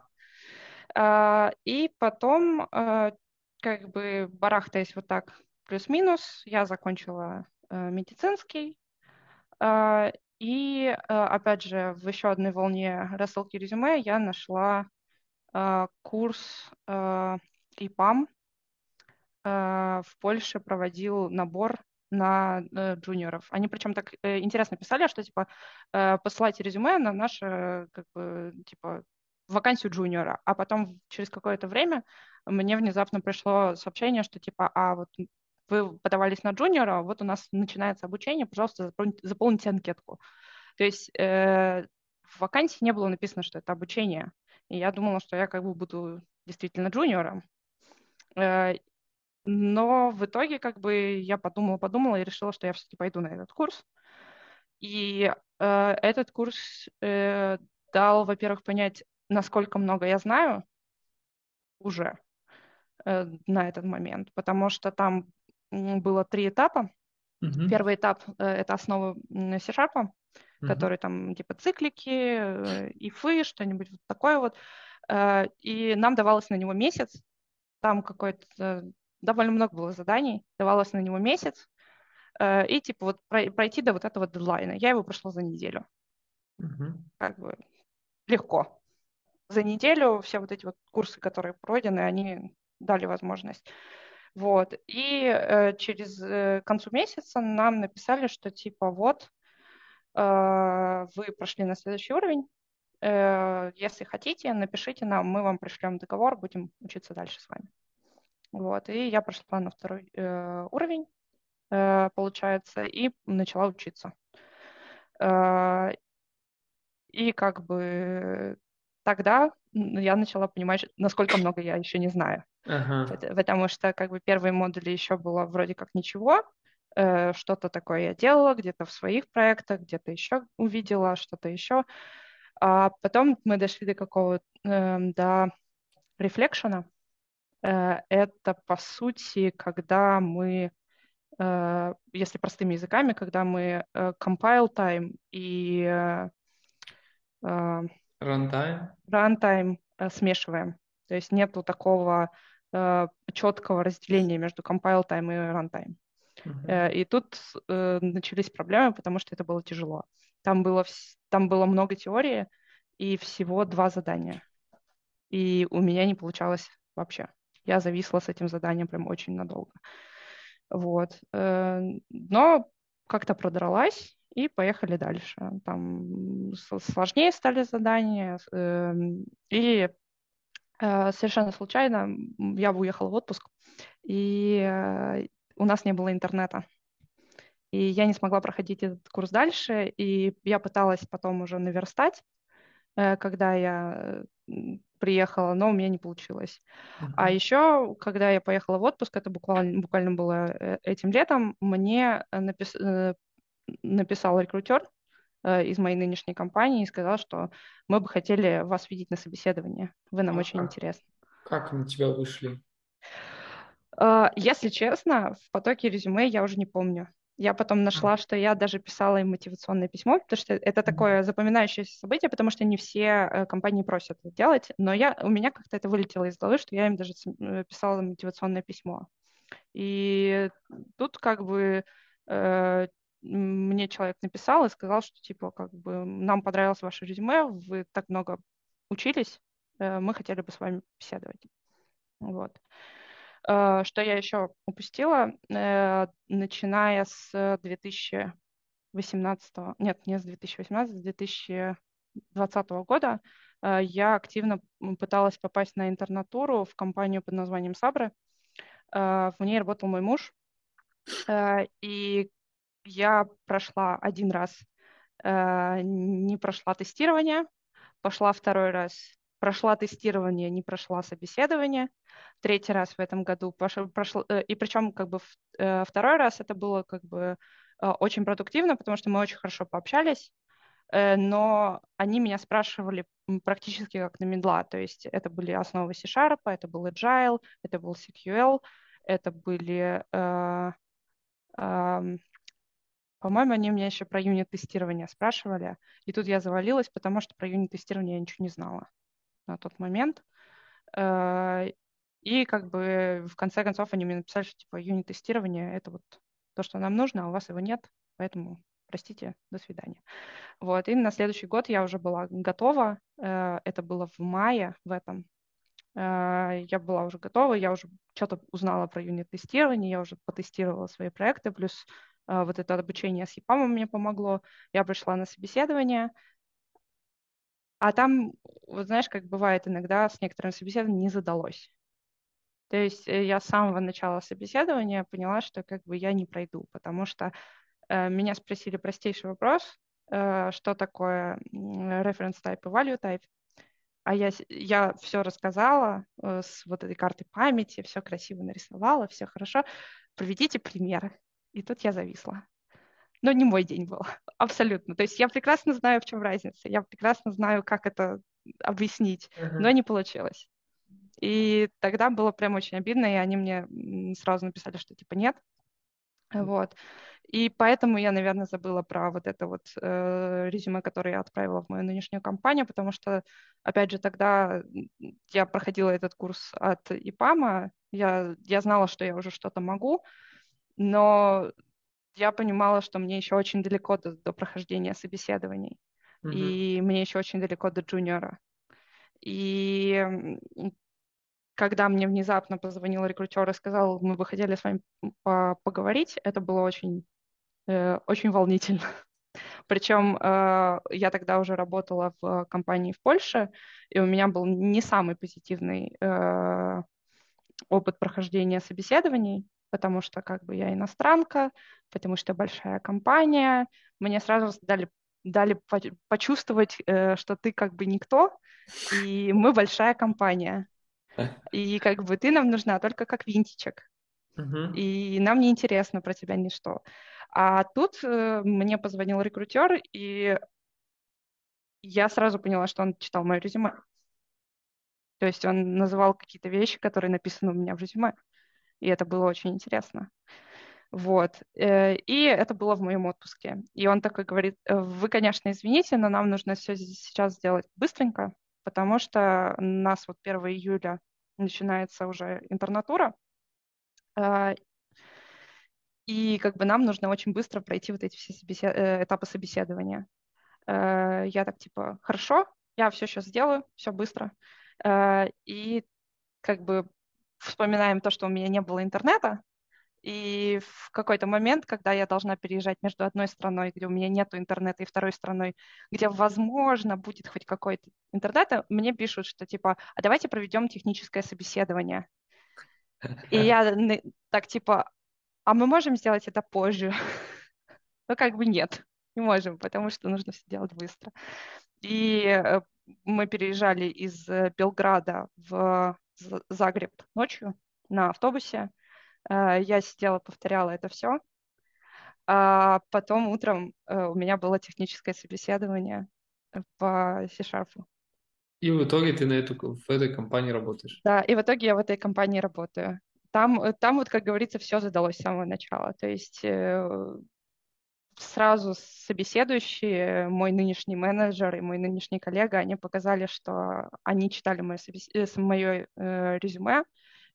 А, И потом, э, как бы барахтаясь вот так плюс-минус, я закончила э, медицинский. А, И, э, опять же, в еще одной волне рассылки резюме я нашла э, курс э, ИПАМ. Э, В Польше проводил набор на э, джуниоров. Они причем так э, интересно писали, что типа э, посылайте резюме на наше как бы типа вакансию джуниора, а потом через какое-то время мне внезапно пришло сообщение, что типа, а вот вы подавались на джуниора, вот у нас начинается обучение, пожалуйста, заполните, заполните анкетку. То есть э, в вакансии не было написано, что это обучение. И я думала, что я как бы буду действительно джуниором. Э, но в итоге как бы я подумала, подумала и решила, что я все-таки пойду на этот курс. И э, этот курс э, дал, во-первых, понять, насколько много я знаю уже на этот момент, потому что там было три этапа. Мгм. Первый этап э, это основы C-Sharp, Мгм. который там типа циклики, э, ифы, что-нибудь вот такое вот. Э, И нам давалось на него месяц. Там какой-то довольно много было заданий, давалось на него месяц. Э, И типа вот прой- пройти до вот этого дедлайна. Я его прошла за неделю. Мгм. Как бы легко. За неделю все вот эти вот курсы, которые пройдены, они дали возможность. Вот. И э, через э, концу месяца нам написали, что типа вот э, вы прошли на следующий уровень. Э, если хотите, напишите нам, мы вам пришлем договор, будем учиться дальше с вами. Вот. И я прошла на второй э, уровень, э, получается, и начала учиться. Э, и как бы тогда я начала понимать, насколько много я еще не знаю. Ага. Пот- Потому что как бы первые модули еще было вроде как ничего, э, что-то такое я делала где-то в своих проектах, где-то еще увидела, что-то еще. А потом мы дошли до какого эм, до рефлекшена. Э, Это по сути, когда мы, э, если простыми языками, когда мы э, compile time и э, Runtime. runtime э, смешиваем. То есть нету такого э, четкого разделения между compile time и runtime. Э, И тут э, начались проблемы, потому что это было тяжело. Там было, там было много теории и всего два задания. И у меня не получалось вообще. Я зависла с этим заданием прям очень надолго. Вот. Но как-то продралась и поехали дальше. Там сложнее стали задания. эм, И э, совершенно случайно я уехала в отпуск, и э, у нас не было интернета. И я не смогла проходить этот курс дальше, и я пыталась потом уже наверстать, э, когда я приехала, но у меня не получилось. А Мгм. еще, когда я поехала в отпуск, это буквально, буквально было этим летом, мне напис- написал рекрутер э, из моей нынешней компании и сказал, что мы бы хотели вас видеть на собеседовании. Вы нам А очень как, интересны. как на тебя вышли? Э, Если честно, в потоке резюме я уже не помню. Я потом нашла, что я даже писала им мотивационное письмо, потому что это такое запоминающееся событие, потому что не все э, компании просят это делать, но я, у меня как-то это вылетело из головы, что я им даже писала мотивационное письмо. И тут как бы э, мне человек написал и сказал, что типа как бы нам понравилось ваше резюме, вы так много учились, э, мы хотели бы с вами беседовать. Вот. Э, Что я еще упустила, Э, начиная с 2018, нет, не с 2018, с 2020 года я активно пыталась попасть на интернатуру в компанию под названием Сабры. В ней работал мой муж, и я прошла один раз, э, не прошла тестирование, пошла второй раз, прошла тестирование, не прошла собеседование, третий раз в этом году пошел, прошла, э, и причем как бы в- э, второй раз это было как бы э, очень продуктивно, потому что мы очень хорошо пообщались, но они меня спрашивали практически как на медла, то есть это были основы C-Sharp, это был Agile, это был CQL, это были по-моему, они меня еще про юнит-тестирование спрашивали. И тут я завалилась, потому что про юнит-тестирование я ничего не знала на тот момент. Э, и как бы в конце концов они мне написали, что типа юнит-тестирование — это вот то, что нам нужно, а у вас его нет, поэтому простите, до свидания. Вот, и на следующий год я уже была готова, э, это было в мае в этом, э, я была уже готова, я уже что-то узнала про юнит-тестирование, я уже потестировала свои проекты, плюс вот это обучение с ЕПАМом мне помогло. Я пришла на собеседование, а там, вот знаешь, как бывает иногда с некоторым собеседованием не задалось. То есть э, я с самого начала собеседования поняла, что как бы я не пройду, потому что э, меня спросили простейший вопрос, э, что такое reference type и value type, а я, я все рассказала э, с вот этой картой памяти, все красиво нарисовала, все хорошо. Проведите примеры. И тут я зависла. Но не мой день был, абсолютно. То есть я прекрасно знаю, в чем разница. Я прекрасно знаю, как это объяснить, uh-huh. но не получилось. И тогда было прям очень обидно, и они мне сразу написали, что типа нет. Вот. И поэтому я, наверное, забыла про вот это вот э, резюме, которое я отправила в мою нынешнюю компанию, потому что, опять же, тогда я проходила этот курс от ИПАМа, я, я знала, что я уже что-то могу, но я понимала, что мне еще очень далеко до, до прохождения собеседований, mm-hmm. и мне еще очень далеко до джуниора. И когда мне внезапно позвонил рекрутер и сказал, мы бы хотели с вами поговорить, это было очень, э, очень волнительно. Причем э, я тогда уже работала в компании в Польше, и у меня был не самый позитивный э, опыт прохождения собеседований потому что как бы я иностранка, потому что большая компания. Мне сразу дали, дали почувствовать, э, что ты как бы никто, и мы большая компания. И как бы ты нам нужна только как винтичек. Uh-huh. И нам не интересно про тебя ничто. А тут э, мне позвонил рекрутер, и я сразу поняла, что он читал мое резюме. То есть он называл какие-то вещи, которые написаны у меня в резюме и это было очень интересно. Вот. Э, и это было в моем отпуске. И он такой говорит, «Э, вы, конечно, извините, но нам нужно все сейчас сделать быстренько, потому что у нас вот 1 июля начинается уже интернатура, э, и как бы нам нужно очень быстро пройти вот эти все собесед... этапы собеседования. Я так типа, хорошо, я все сейчас сделаю, все быстро. И как бы вспоминаем то, что у меня не было интернета, и в какой-то момент, когда я должна переезжать между одной страной, где у меня нет интернета, и второй страной, где, возможно, будет хоть какой-то интернет, мне пишут, что типа, а давайте проведем техническое собеседование. И я так типа, а мы можем сделать это позже? Ну, как бы нет, не можем, потому что нужно все делать быстро. И э, мы переезжали из э, Белграда в Загреб ночью на автобусе. Э, я сидела, повторяла это все. А потом утром э, у меня было техническое собеседование по C-Sharp. И в итоге ты на эту, в этой компании работаешь? Да, и в итоге я в этой компании работаю. Там, э, там вот, как говорится, все задалось с самого начала. То есть сразу собеседующие, мой нынешний менеджер и мой нынешний коллега, они показали, что они читали мое, собес... Э, мое э, резюме,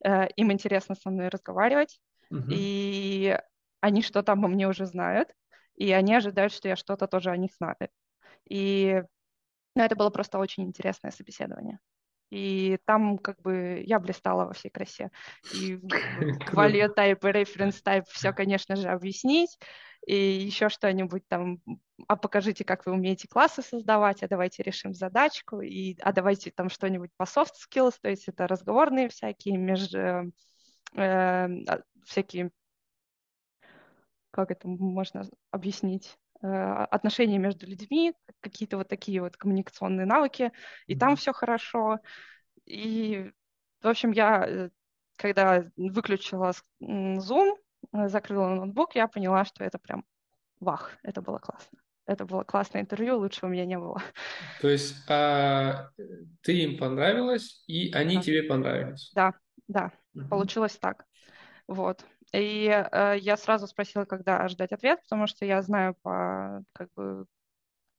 э, им интересно со мной разговаривать, uh-huh. и они что-то обо мне уже знают, и они ожидают, что я что-то тоже о них знаю. И ну, это было просто очень интересное собеседование. И там как бы я блистала во всей красе. И value type и reference type все, конечно же, объяснить. И еще что-нибудь там, а покажите, как вы умеете классы создавать, а давайте решим задачку, и, а давайте там что-нибудь по soft skills, то есть это разговорные всякие, между, э, а, всякие, как это можно объяснить, отношения между людьми, какие-то вот такие вот коммуникационные навыки, и там все хорошо. И, в общем, я, э, когда выключила Zoom, э, закрыла ноутбук, я поняла, что это прям вах, это было классно. Это было классное интервью, лучше у меня не было. То есть а, ты им понравилась, и они да. тебе понравились? Да, да, угу. получилось так. Вот. И э, я сразу спросила, когда ждать ответ, потому что я знаю по как бы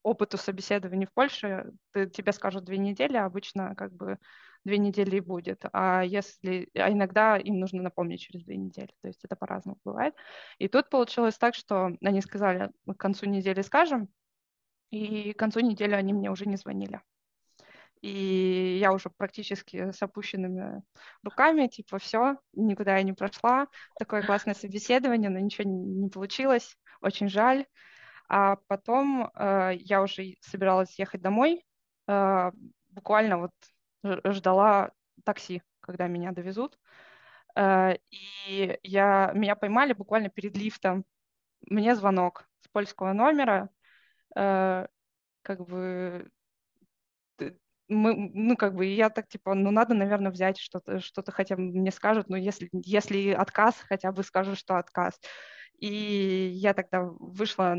опыту собеседования в Польше, ты, тебе скажут две недели, а обычно как бы две недели и будет. А если, а иногда им нужно напомнить через две недели. То есть это по-разному бывает. И тут получилось так, что они сказали, к концу недели скажем, и к концу недели они мне уже не звонили. И я уже практически с опущенными руками, типа, все, никуда я не прошла. Такое классное собеседование, но ничего не, получилось. Очень жаль. А потом э, я уже собиралась ехать домой. Э, буквально вот ждала такси, когда меня довезут. Э, и я, меня поймали буквально перед лифтом. Мне звонок с польского номера. Э, как бы мы, ну, как бы, я так, типа, ну, надо, наверное, взять что-то, что-то хотя бы мне скажут, но если, если отказ, хотя бы скажу, что отказ. И я тогда вышла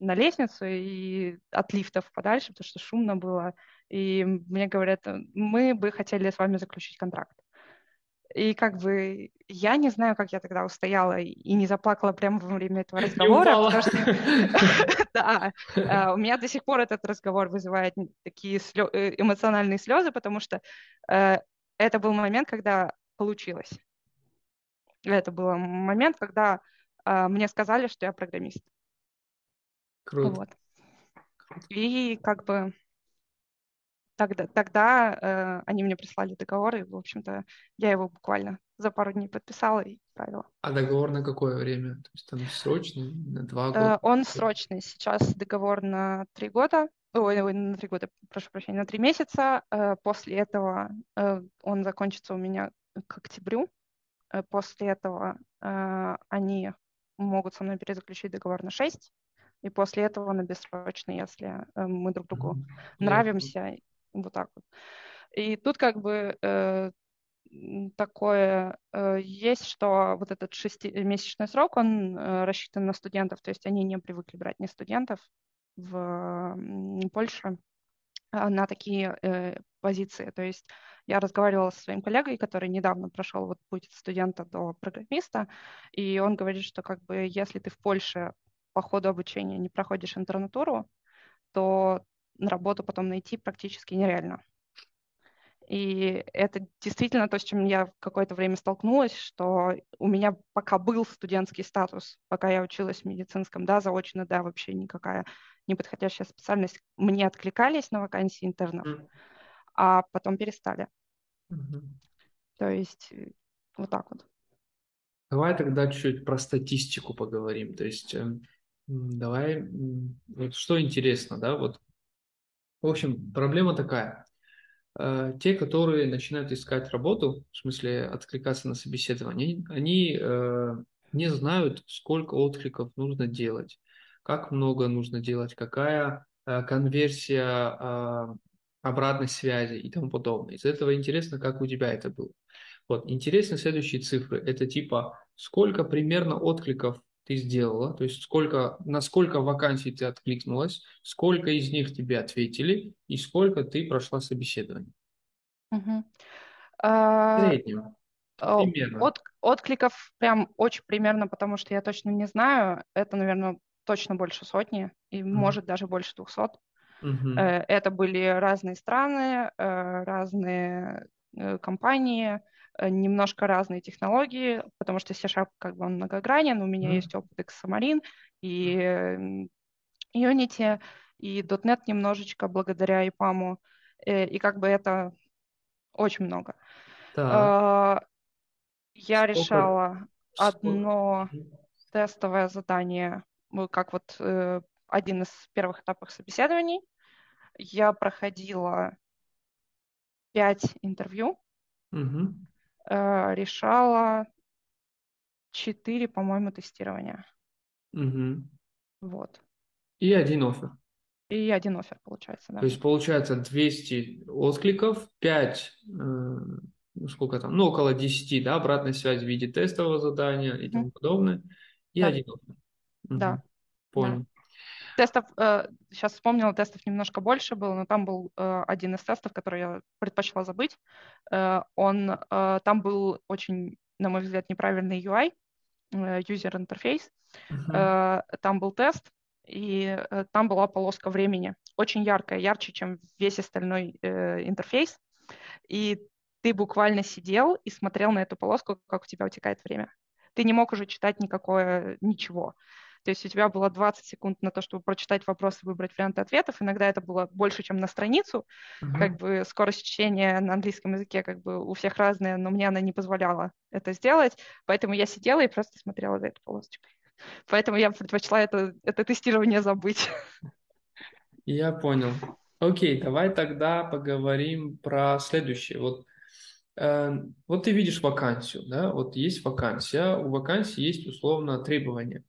на лестницу и от лифтов подальше, потому что шумно было. И мне говорят, мы бы хотели с вами заключить контракт. И как бы я не знаю, как я тогда устояла и не заплакала прямо во время этого разговора, потому что да, э, у меня до сих пор этот разговор вызывает такие э, эмоциональные слезы, потому что э, это был момент, когда получилось. Это был момент, когда мне сказали, что я программист. Круто. Вот. И как бы тогда, тогда э, они мне прислали договор, и, в общем-то, я его буквально за пару дней подписала и правила. А договор на какое время? То есть там срочный, на два э, года? Э, он срочный. Сейчас договор на три года. Ой, ой, на три года, прошу прощения, на три месяца. Э, после этого э, он закончится у меня к октябрю. Э, после этого э, они могут со мной перезаключить договор на шесть. И после этого на бессрочный, если э, мы друг другу mm-hmm. нравимся. Вот так вот. И тут как бы э, такое э, есть, что вот этот шестимесячный срок, он э, рассчитан на студентов, то есть они не привыкли брать не студентов в Польше на такие э, позиции. То есть я разговаривала со своим коллегой, который недавно прошел вот путь студента до программиста, и он говорит, что как бы если ты в Польше по ходу обучения не проходишь интернатуру, то работу потом найти практически нереально. И это действительно то, с чем я какое-то время столкнулась, что у меня пока был студентский статус, пока я училась в медицинском, да, заочно, да, вообще никакая неподходящая специальность, мне откликались на вакансии интернов, mm. а потом перестали. Mm-hmm. То есть э, вот так вот. Давай тогда чуть про статистику поговорим. То есть эм, давай, вот что интересно, да, вот в общем, проблема такая. Э, те, которые начинают искать работу, в смысле откликаться на собеседование, они э, не знают, сколько откликов нужно делать, как много нужно делать, какая э, конверсия обратной связи и тому подобное. Из этого интересно, как у тебя это было. Вот, интересны следующие цифры. Это типа, сколько примерно откликов ты сделала, то есть сколько, на сколько вакансий ты откликнулась, сколько из них тебе ответили и сколько ты прошла собеседование. Угу. В среднем. Примерно. От, откликов прям очень примерно, потому что я точно не знаю. Это, наверное, точно больше сотни, и mm. может даже больше двухсот. Mm-hmm. Это были разные страны, э, разные э, компании, немножко разные технологии, потому что C-Sharp как бы он многогранен, у меня mm. есть опыт Xamarin и Unity, и .NET немножечко благодаря IPAM, э, и как бы это очень много. Так. Э, я Сколько? решала Сколько? одно тестовое задание, как вот один из первых этапов собеседований. Я проходила пять интервью. Угу э, решала четыре, по-моему, тестирования. Угу. Вот. И один офер. И один офер, получается, да. То есть, получается, 200 откликов, 5, э, сколько там, ну, около 10, да, обратной связи в виде тестового задания и тому подобное, и да. один офер. Угу. Да. Понял. Да. Тестов, э, сейчас вспомнила, тестов немножко больше было, но там был э, один из тестов, который я предпочла забыть. Э, он, э, там был очень, на мой взгляд, неправильный UI, э, user interface. Uh-huh. Э, там был тест, и э, там была полоска времени, очень яркая, ярче, чем весь остальной э, интерфейс. И ты буквально сидел и смотрел на эту полоску, как у тебя утекает время. Ты не мог уже читать никакое, ничего. То есть у тебя было 20 секунд на то, чтобы прочитать вопрос и выбрать варианты ответов. Иногда это было больше, чем на страницу. Uh-huh. Как бы скорость чтения на английском языке как бы у всех разная, но мне она не позволяла это сделать. Поэтому я сидела и просто смотрела за этой полосочкой. Поэтому я предпочла это, это тестирование забыть. Я понял. Окей, давай тогда поговорим про следующее. Вот, э, вот ты видишь вакансию, да, вот есть вакансия, у вакансии есть условно требования.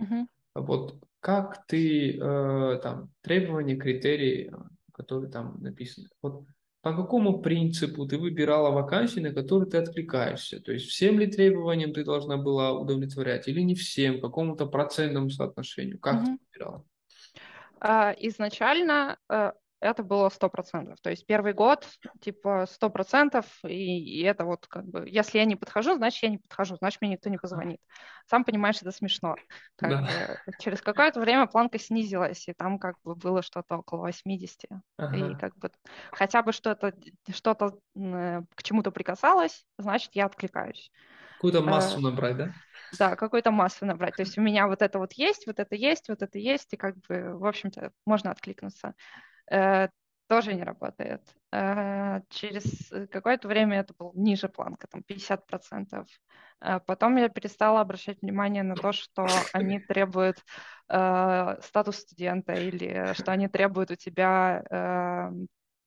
Угу. Вот как ты э, там требования, критерии, которые там написаны, вот по какому принципу ты выбирала вакансии, на которые ты откликаешься? То есть всем ли требованиям ты должна была удовлетворять или не всем, какому-то процентному соотношению? Как mm-hmm. ты выбирала? А, изначально э, это было сто процентов. То есть первый год, типа, сто процентов, и, и это вот как бы, если я не подхожу, значит, я не подхожу, значит, мне никто не позвонит. Сам понимаешь, это смешно. Как да. бы, через какое-то время планка снизилась, и там как бы было что-то около 80. Ага. И как бы хотя бы что-то, что-то э, к чему-то прикасалось, значит, я откликаюсь. Какую-то массу а, набрать, да? Да, какую-то массу набрать. То есть у меня вот это вот есть, вот это есть, вот это есть, и как бы, в общем-то, можно откликнуться. Э, тоже не работает. Э, через какое-то время это был ниже планка, там 50%. Э, потом я перестала обращать внимание на то, что они требуют статус студента или что они требуют у тебя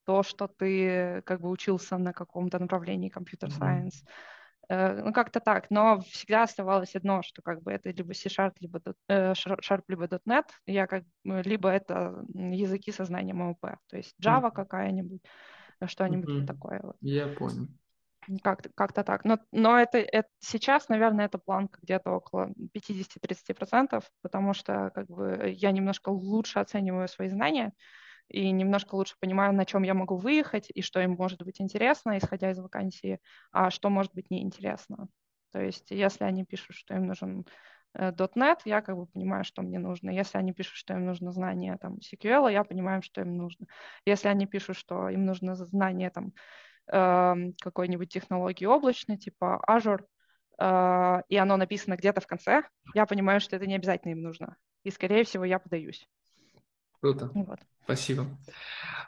то, что ты как бы учился на каком-то направлении компьютер-сайенс. Mm-hmm. Э, ну, как-то так, но всегда оставалось одно, что как бы это либо C-Sharp, либо, э, Sharp, либо .NET, я как либо это языки со знанием ООП, то есть Java mm-hmm. какая-нибудь, э, что-нибудь mm-hmm. такое. Вот. Я понял. Как-то, как-то так. Но, но это, это сейчас, наверное, это планка где-то около 50-30%, потому что как бы я немножко лучше оцениваю свои знания, и немножко лучше понимаю, на чем я могу выехать и что им может быть интересно, исходя из вакансии, а что может быть неинтересно. То есть если они пишут, что им нужен э, .NET, я как бы понимаю, что мне нужно. Если они пишут, что им нужно знание там, SQL, я понимаю, что им нужно. Если они пишут, что им нужно знание там, э, какой-нибудь технологии облачной, типа Azure, э, и оно написано где-то в конце, я понимаю, что это не обязательно им нужно. И, скорее всего, я подаюсь. Круто. Вот. Спасибо.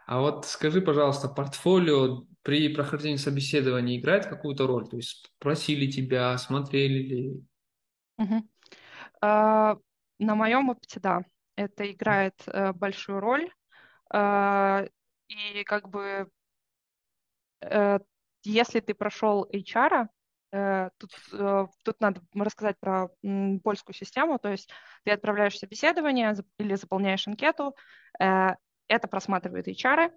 А вот скажи, пожалуйста, портфолио при прохождении собеседования играет какую-то роль? То есть просили тебя, смотрели ли? Угу. А, на моем опыте, да, это играет а, большую роль. А, и как бы а, если ты прошел HR, Э, тут, э, тут надо рассказать про польскую систему, то есть ты отправляешь собеседование или заполняешь анкету, э, это просматривают HR,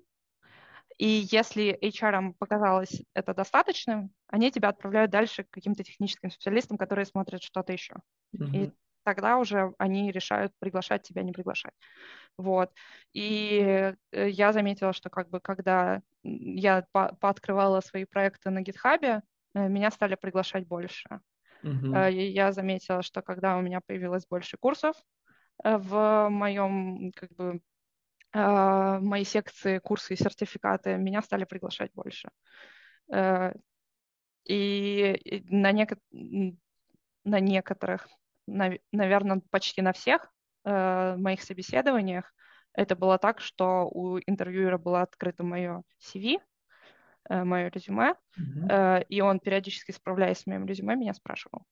и если HR показалось это достаточным, они тебя отправляют дальше к каким-то техническим специалистам, которые смотрят что-то еще. Mm-hmm. И тогда уже они решают, приглашать тебя, не приглашать. Вот. И я заметила, что как бы когда я по- пооткрывала свои проекты на гитхабе, Э, меня стали приглашать больше. Uh-huh. Я заметила, что когда у меня появилось больше курсов э, в моем, как бы, в моей секции курсы и сертификаты, меня стали приглашать больше. И на, нек- на некоторых, наверное, почти на всех моих собеседованиях это было так, что у интервьюера было открыто мое CV, Э, мое резюме, mm-hmm. и он периодически, справляясь с моим резюме, меня спрашивал.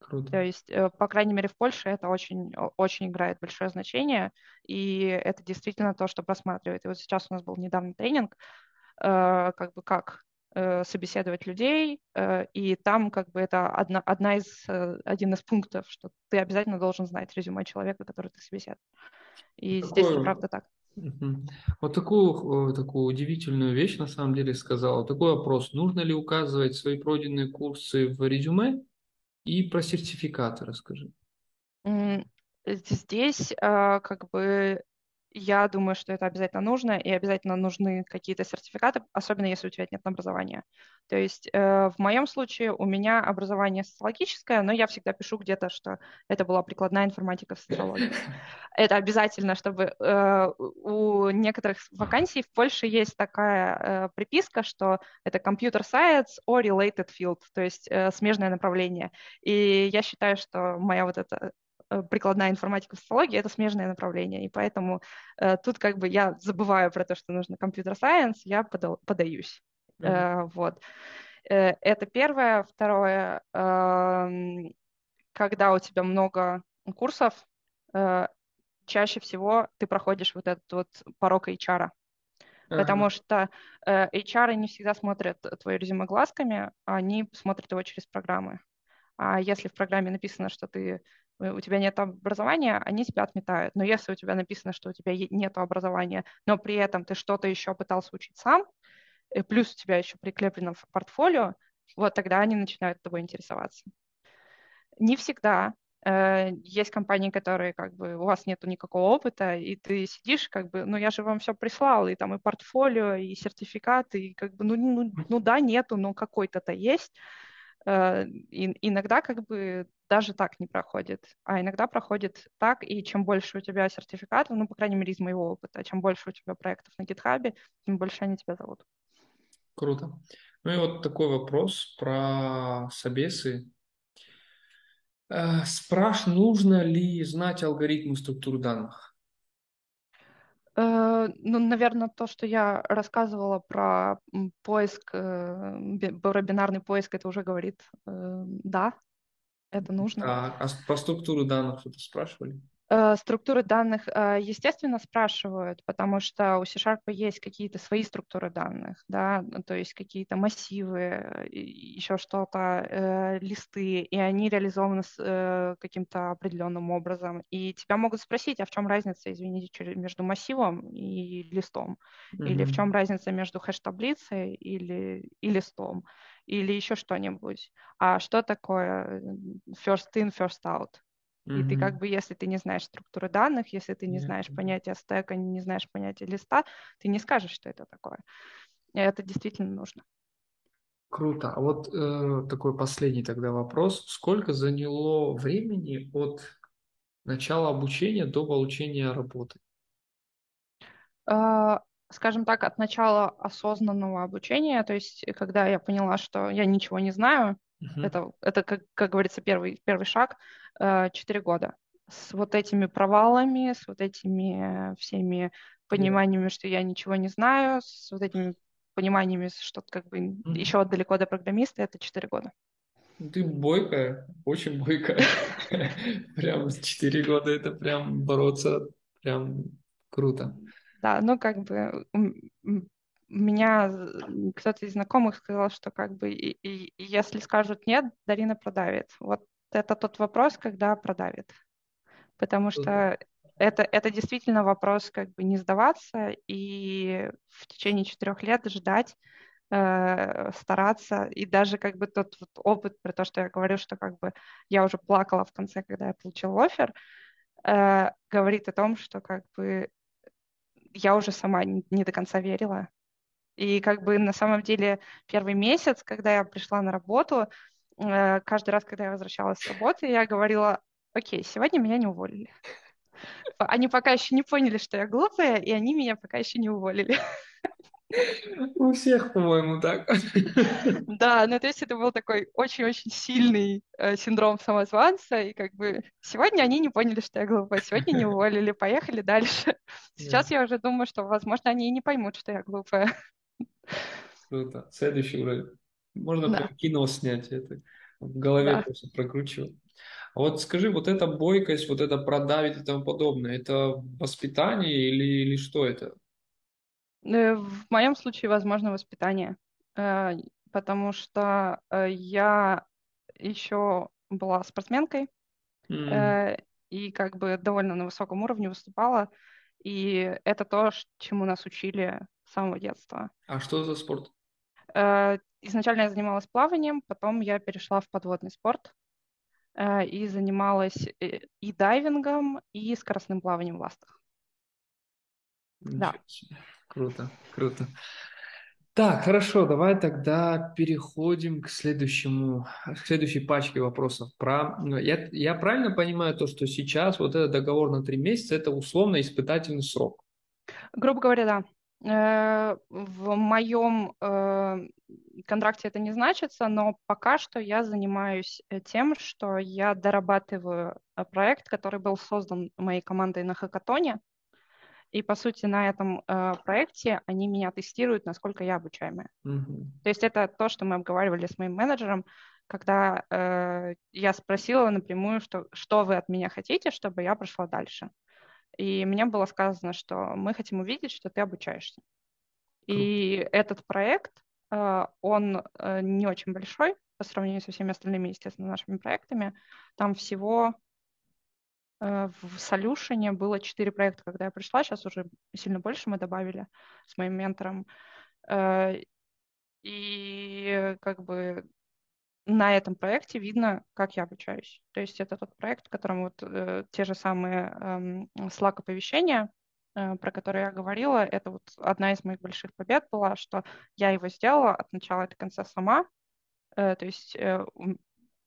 Круто. То есть, э, по крайней мере, в Польше это очень, очень играет большое значение, и это действительно то, что просматривает. И вот сейчас у нас был недавно тренинг, как бы как собеседовать людей, и там как бы это одна, одна из, один из пунктов, что ты обязательно должен знать резюме человека, который ты собеседуешь. И Какое... здесь, правда, так. Вот такую, такую удивительную вещь на самом деле сказал. Такой вопрос. Нужно ли указывать свои пройденные курсы в резюме? И про сертификаты расскажи. здесь как бы я думаю, что это обязательно нужно, и обязательно нужны какие-то сертификаты, особенно если у тебя нет образования. То есть э, в моем случае у меня образование социологическое, но я всегда пишу где-то, что это была прикладная информатика в социологии. Это обязательно, чтобы э, у некоторых вакансий в Польше есть такая э, приписка, что это computer science or related field, то есть э, смежное направление. И я считаю, что моя вот эта прикладная информатика в социологии — это смежное направление, и поэтому э, тут как бы я забываю про то, что нужно компьютер-сайенс, я подал, подаюсь. Mm-hmm. Э, вот. Э, это первое. Второе, э, когда у тебя много курсов, э, чаще всего ты проходишь вот этот вот порог HR. Uh-huh. Потому что э, HR не всегда смотрят твое резюме глазками, они смотрят его через программы. А если в программе написано, что ты Э, у тебя нет образования, они тебя отметают. Но если у тебя написано, что у тебя нет образования, но при этом ты что-то еще пытался учить сам, и плюс у тебя еще прикреплено в портфолио, вот тогда они начинают тобой интересоваться. Не всегда. Э, есть компании, которые как бы у вас нету никакого опыта, и ты сидишь как бы, ну я же вам все прислал, и там и портфолио, и сертификаты, и как бы, ну, ну, ну да, нету, но какой-то-то есть. Э, и, иногда как бы даже так не проходит, а иногда проходит так, и чем больше у тебя сертификатов, ну, по крайней мере, из моего опыта, чем больше у тебя проектов на GitHub, тем больше они тебя зовут. Круто. Ну и вот такой вопрос про собесы. Э, спрашь, нужно ли знать алгоритмы структуры данных? Э, ну, наверное, то, что я рассказывала про поиск, э, про бинарный поиск, это уже говорит «да», это нужно. А, а по структуру данных что-то спрашивали? Э, структуры данных, э, естественно, спрашивают, потому что у C-Sharp есть какие-то свои структуры данных, да, ну, то есть какие-то массивы, еще что-то, э, листы, и они реализованы каким-то определенным образом. И тебя могут спросить, а в чем разница, извините, между массивом и листом? Mm-hmm. Или в чем разница между хэш-таблицей или, и листом? Или еще что-нибудь? А что такое first in, first out? И ты как бы, если ты не знаешь структуры данных, если ты не знаешь понятия стека, не знаешь понятия листа, ты не скажешь, что это такое. И это действительно нужно. Круто. А вот э, такой последний тогда вопрос. Сколько заняло времени от начала обучения до получения работы? Э, скажем так, от начала осознанного обучения, то есть когда я поняла, что я ничего не знаю, uh-huh. это, это как, как говорится, первый, первый шаг, Э, четыре года с вот этими провалами, с вот этими всеми пониманиями, что я ничего не знаю, с вот этими пониманиями, что как бы mm-hmm. еще далеко до программиста, это четыре года. Ты бойкая, очень бойкая. Прям четыре года это прям бороться, прям круто. Да, ну как бы меня кто-то из знакомых сказал, что как бы и, и, если скажут нет, Дарина продавит. Вот это тот вопрос, когда продавит. Потому что это, это действительно вопрос как бы не сдаваться и в течение четырех лет ждать, э, стараться. И даже как бы тот вот опыт про то, что я говорю, что как бы я уже плакала в конце, когда я получила офер, э, говорит о том, что как бы я уже сама не, не до конца верила. И как бы на самом деле первый месяц, когда я пришла на работу, Э, каждый раз, когда я возвращалась с работы, я говорила, окей, сегодня меня не уволили. Они пока еще не поняли, что я глупая, и они меня пока еще не уволили. У всех, по-моему, так. Да, ну то есть это был такой очень-очень сильный э, синдром самозванца, и как бы сегодня они не поняли, что я глупая, сегодня не уволили, поехали дальше. Сейчас yeah. я уже думаю, что, возможно, они и не поймут, что я глупая. Круто. Следующий уровень. Можно да. кино снять это. В голове да. просто прокручивать. А вот скажи, вот эта бойкость, вот это продавить и тому подобное, это воспитание или, или что это? Э, в моем случае, возможно, воспитание. Э, потому что э, я еще была спортсменкой mm. и как бы довольно на высоком уровне выступала. И это то, чему нас учили с самого детства. А что за спорт? Изначально я занималась плаванием, потом я перешла в подводный спорт. и занималась и дайвингом, и скоростным плаванием в ластах. Да. Круто, круто. Так, хорошо, давай тогда переходим к следующему, к следующей пачке вопросов. Про, ну, я, я правильно понимаю то, что сейчас вот этот договор на три месяца – это условно испытательный срок? Грубо говоря, да. Э, в моем э, контракте это не значится, но пока что я занимаюсь э, тем, что я дорабатываю проект, который был создан моей командой на хакатоне. И, по сути, на этом э, проекте они меня тестируют, насколько я обучаемая. Mm-hmm. То есть это то, что мы обговаривали с моим менеджером, когда э, я спросила напрямую, что, что вы от меня хотите, чтобы я прошла дальше. И мне было сказано, что мы хотим увидеть, что ты обучаешься. И этот проект, э, он э, не очень большой по сравнению со всеми остальными, естественно, нашими проектами. Там всего Э, в Solution было четыре проекта, когда я пришла, сейчас уже сильно больше мы добавили с моим ментором. И как бы на этом проекте видно, как я обучаюсь. То есть это тот проект, в котором вот э, те же самые э, Slack-оповещения, э, про которые я говорила, это вот одна из моих больших побед была, что я его сделала от начала до конца сама. Э, то есть э,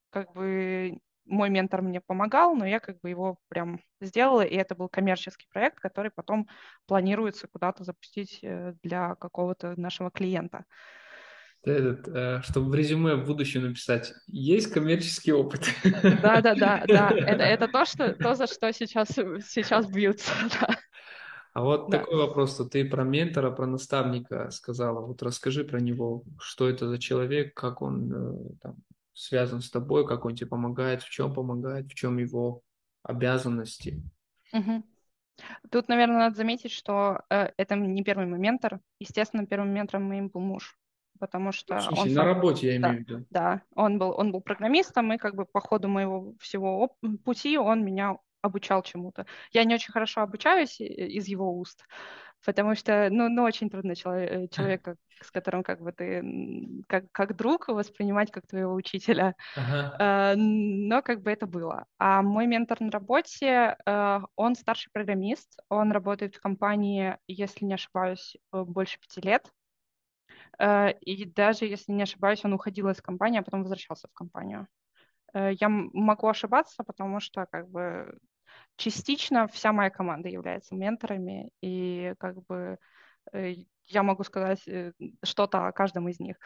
как бы мой ментор мне помогал, но я как бы его прям сделала, и это был коммерческий проект, который потом планируется куда-то запустить э, для какого-то нашего клиента. Этот, э, чтобы в резюме в будущем написать, есть коммерческий опыт. Да, да, да, да. Это, это то, что, то, за что сейчас, сейчас бьются. Да. А вот да. такой вопрос, что ты про ментора, про наставника сказала. Вот расскажи про него, что это за человек, как он э, там, связан с тобой, как он тебе помогает, в чем помогает, в чем его обязанности. Угу. Тут, наверное, надо заметить, что э, это не первый мой ментор. Естественно, первым ментором моим был муж, потому что в смысле, он на работе я имею в виду. Да, он был он был программистом, и как бы по ходу моего всего пути он меня обучал чему-то. Я не очень хорошо обучаюсь из его уст, потому что, ну, ну очень трудно человек, человека, с которым как бы ты как, как друг воспринимать как твоего учителя, ага. uh, но как бы это было. А мой ментор на работе, uh, он старший программист, он работает в компании, если не ошибаюсь, э, больше пяти лет, и даже если не ошибаюсь, он уходил из компании, а потом возвращался в компанию. Я могу ошибаться, потому что как бы частично вся моя команда является менторами, и как бы э, я могу сказать э, что-то о каждом из них.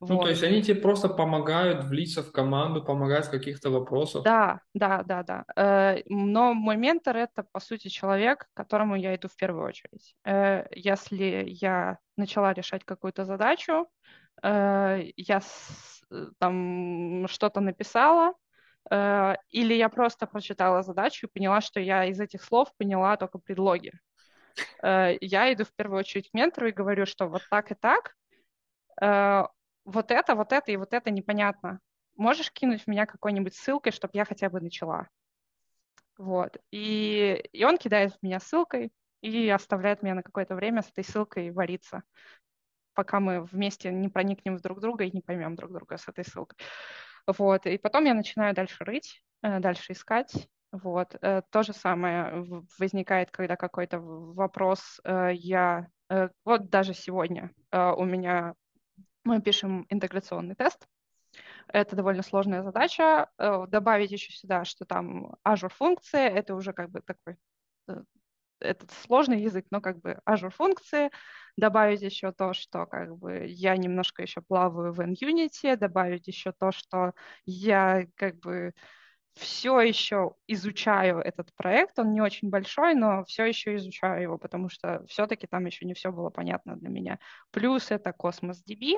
Ну, вот. то есть они тебе просто помогают влиться в команду, помогают в каких-то вопросах? Да, да, да, да. Э, но мой ментор — это, по сути, человек, к которому я иду в первую очередь. Если я начала решать какую-то задачу, я там что-то написала, Э, или я просто прочитала задачу и поняла, что я из этих слов поняла только предлоги. Э, я иду в первую очередь к ментору и говорю, что вот так и так, э, вот это, вот это и вот это непонятно. Можешь кинуть в меня какой-нибудь ссылкой, чтобы я хотя бы начала? Вот. И, и он кидает в меня ссылкой и оставляет меня на какое-то время с этой ссылкой вариться, пока мы вместе не проникнем в друг друга и не поймем друг друга с этой ссылкой. Вот, и потом я начинаю дальше рыть, э, дальше искать. Вот, э, то же самое возникает, когда какой-то вопрос э, я... Вот даже сегодня у меня мы пишем интеграционный тест. Это довольно сложная задача. Добавить еще сюда, что там Azure функция, это уже как бы такой этот сложный язык, но как бы Azure функции, добавить еще то, что как бы я немножко еще плаваю в NUnity, добавить еще то, что я как бы все еще изучаю этот проект, он не очень большой, но все еще изучаю его, потому что все-таки там еще не все было понятно для меня. Плюс это Cosmos DB,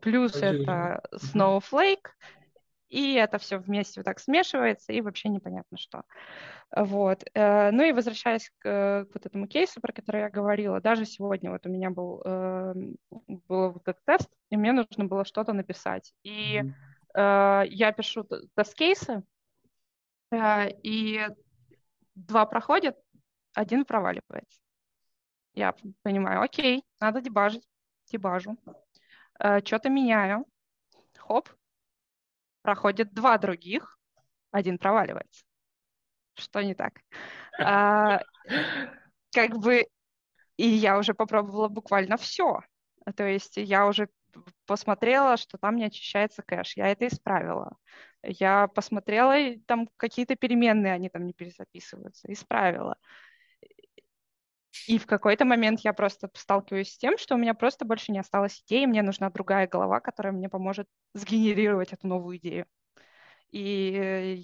плюс Спасибо. это Snowflake, и это все вместе вот так смешивается, и вообще непонятно что. Вот. Э, ну и возвращаясь к, вот этому кейсу, про который я говорила, даже сегодня вот у меня был, э, был вот этот тест, и мне нужно было что-то написать. И mm-hmm. Я пишу тест-кейсы, и два проходят, один проваливается. Я понимаю, окей, надо дебажить, дебажу. Что-то меняю, хоп, проходит два других, один проваливается. Что не так? А, как бы и я уже попробовала буквально все. То есть я уже посмотрела, что там не очищается кэш. Я это исправила. Я посмотрела, и там какие-то переменные, они там не перезаписываются. Исправила. И в какой-то момент я просто сталкиваюсь с тем, что у меня просто больше не осталось идеи, мне нужна другая голова, которая мне поможет сгенерировать эту новую идею. И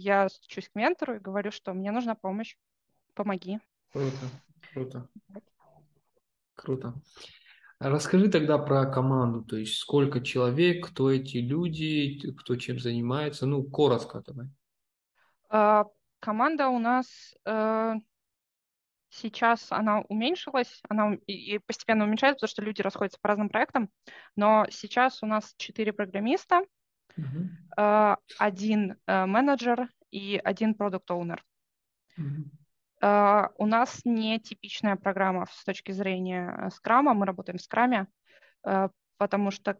я стучусь к ментору и говорю, что мне нужна помощь, помоги. Круто, круто. Круто. Расскажи тогда про команду, то есть сколько человек, кто эти люди, кто чем занимается, ну, коротко давай. А, команда у нас э, сейчас, она уменьшилась, она и постепенно уменьшается, потому что люди расходятся по разным проектам, но сейчас у нас четыре программиста, uh один э, менеджер и один продукт-оунер. Uh, у нас не типичная программа с точки зрения скрама. Мы работаем в скраме, uh, потому что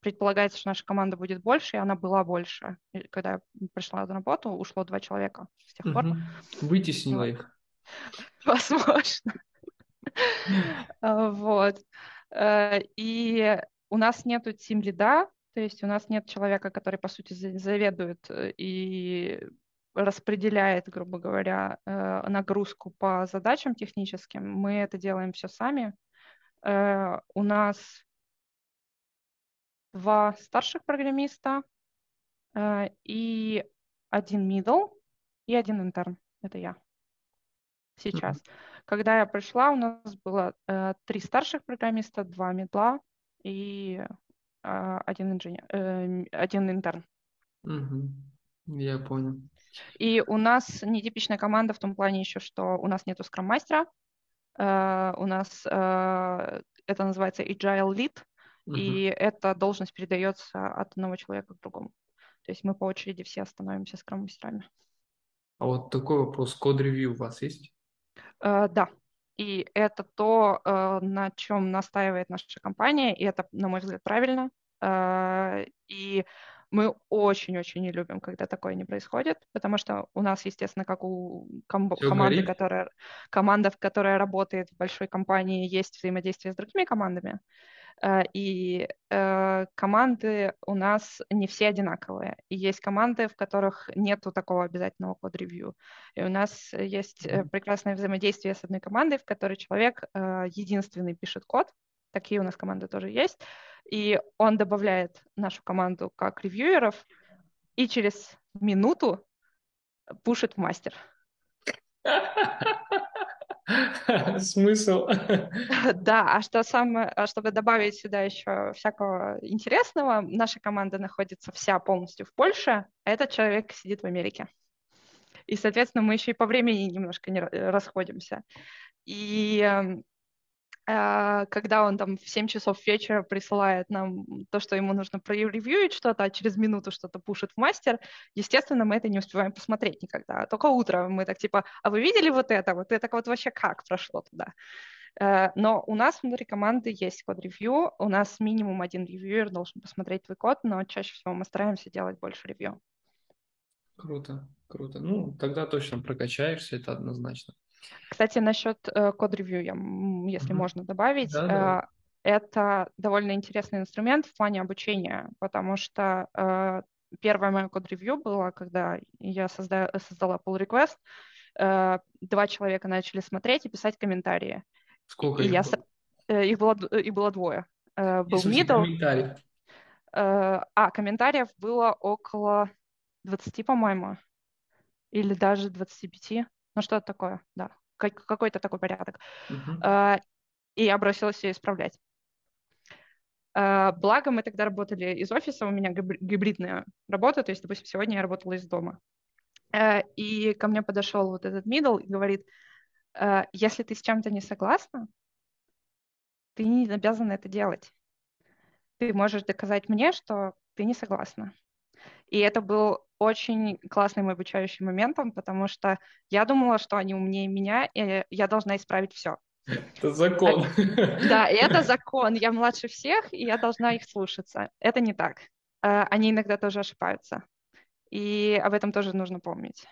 предполагается, что наша команда будет больше, и она была больше. И когда я пришла на работу, ушло два человека с тех пор. Вытеснила вот. их. Возможно. Вот. И у нас нету тим лида, то есть у нас нет человека, который, по сути, заведует э, и распределяет, грубо говоря, э, нагрузку по задачам техническим. Мы это делаем все сами. Э, у нас два старших программиста э, и один middle и один интерн. Это я сейчас. Mm-hmm. Когда я пришла, у нас было три старших программиста, два медла и один инженер, один интерн. Mm-hmm. Я понял. И у нас нетипичная команда в том плане еще, что у нас нету скрам-мастера, uh, у нас uh, это называется agile lead, uh-huh. и эта должность передается от одного человека к другому. То есть мы по очереди все становимся скрам-мастерами. А вот такой вопрос, код-ревью у вас есть? Uh, да, и это то, на чем настаивает наша компания, и это, на мой взгляд, правильно. И мы очень-очень не любим, когда такое не происходит, потому что у нас, естественно, как у ком- команды, которая, команда, которая работает в большой компании, есть взаимодействие с другими командами. Э, и э, команды у нас не все одинаковые. И есть команды, в которых нету такого обязательного код-ревью. И у нас есть э, прекрасное взаимодействие с одной командой, в которой человек единственный пишет код. Такие у нас команды тоже есть и он добавляет нашу команду как ревьюеров, и через минуту пушит в мастер. Смысл. Да, а что самое, а чтобы добавить сюда еще всякого интересного, наша команда находится вся полностью в Польше, а этот человек сидит в Америке. И, соответственно, мы еще и по времени немножко не расходимся. И эм, когда он там в 7 часов вечера присылает нам то, что ему нужно проревьюить что-то, а через минуту что-то пушит в мастер, естественно, мы это не успеваем посмотреть никогда. А только утром мы так типа, а вы видели вот это? Вот это вот вообще как прошло туда? Э, но у нас внутри команды есть код-ревью, у нас минимум один ревьюер должен посмотреть твой код, но чаще всего мы стараемся делать больше ревью. Круто, круто. Ну, тогда точно прокачаешься, это однозначно. Кстати, насчет э, код-ревью, если mm-hmm. можно добавить, да, да. Э, это довольно интересный инструмент в плане обучения, потому что э, первое мое код-ревью было, когда я созда- создала pull request, э, два человека начали смотреть и писать комментарии. Сколько и их я было? Э, их было? Их было двое. Э, был middle. Комментарий. Э, а, комментариев было около 20, по-моему, или даже 25. Ну, что-то такое, да. Как, какой-то такой порядок. Uh-huh. И я бросилась ее исправлять. А, благо, мы тогда работали из офиса, у меня гибридная работа, то есть, допустим, сегодня я работала из дома. А, и ко мне подошел вот этот middle и говорит, если ты с чем-то не согласна, ты не обязана это делать. Ты можешь доказать мне, что ты не согласна. И это был очень классным обучающим моментом, потому что я думала, что они умнее меня, и я должна исправить все. Это закон. Да, и это закон. Я младше всех, и я должна их слушаться. Это не так. Э, они иногда тоже ошибаются. И об этом тоже нужно помнить.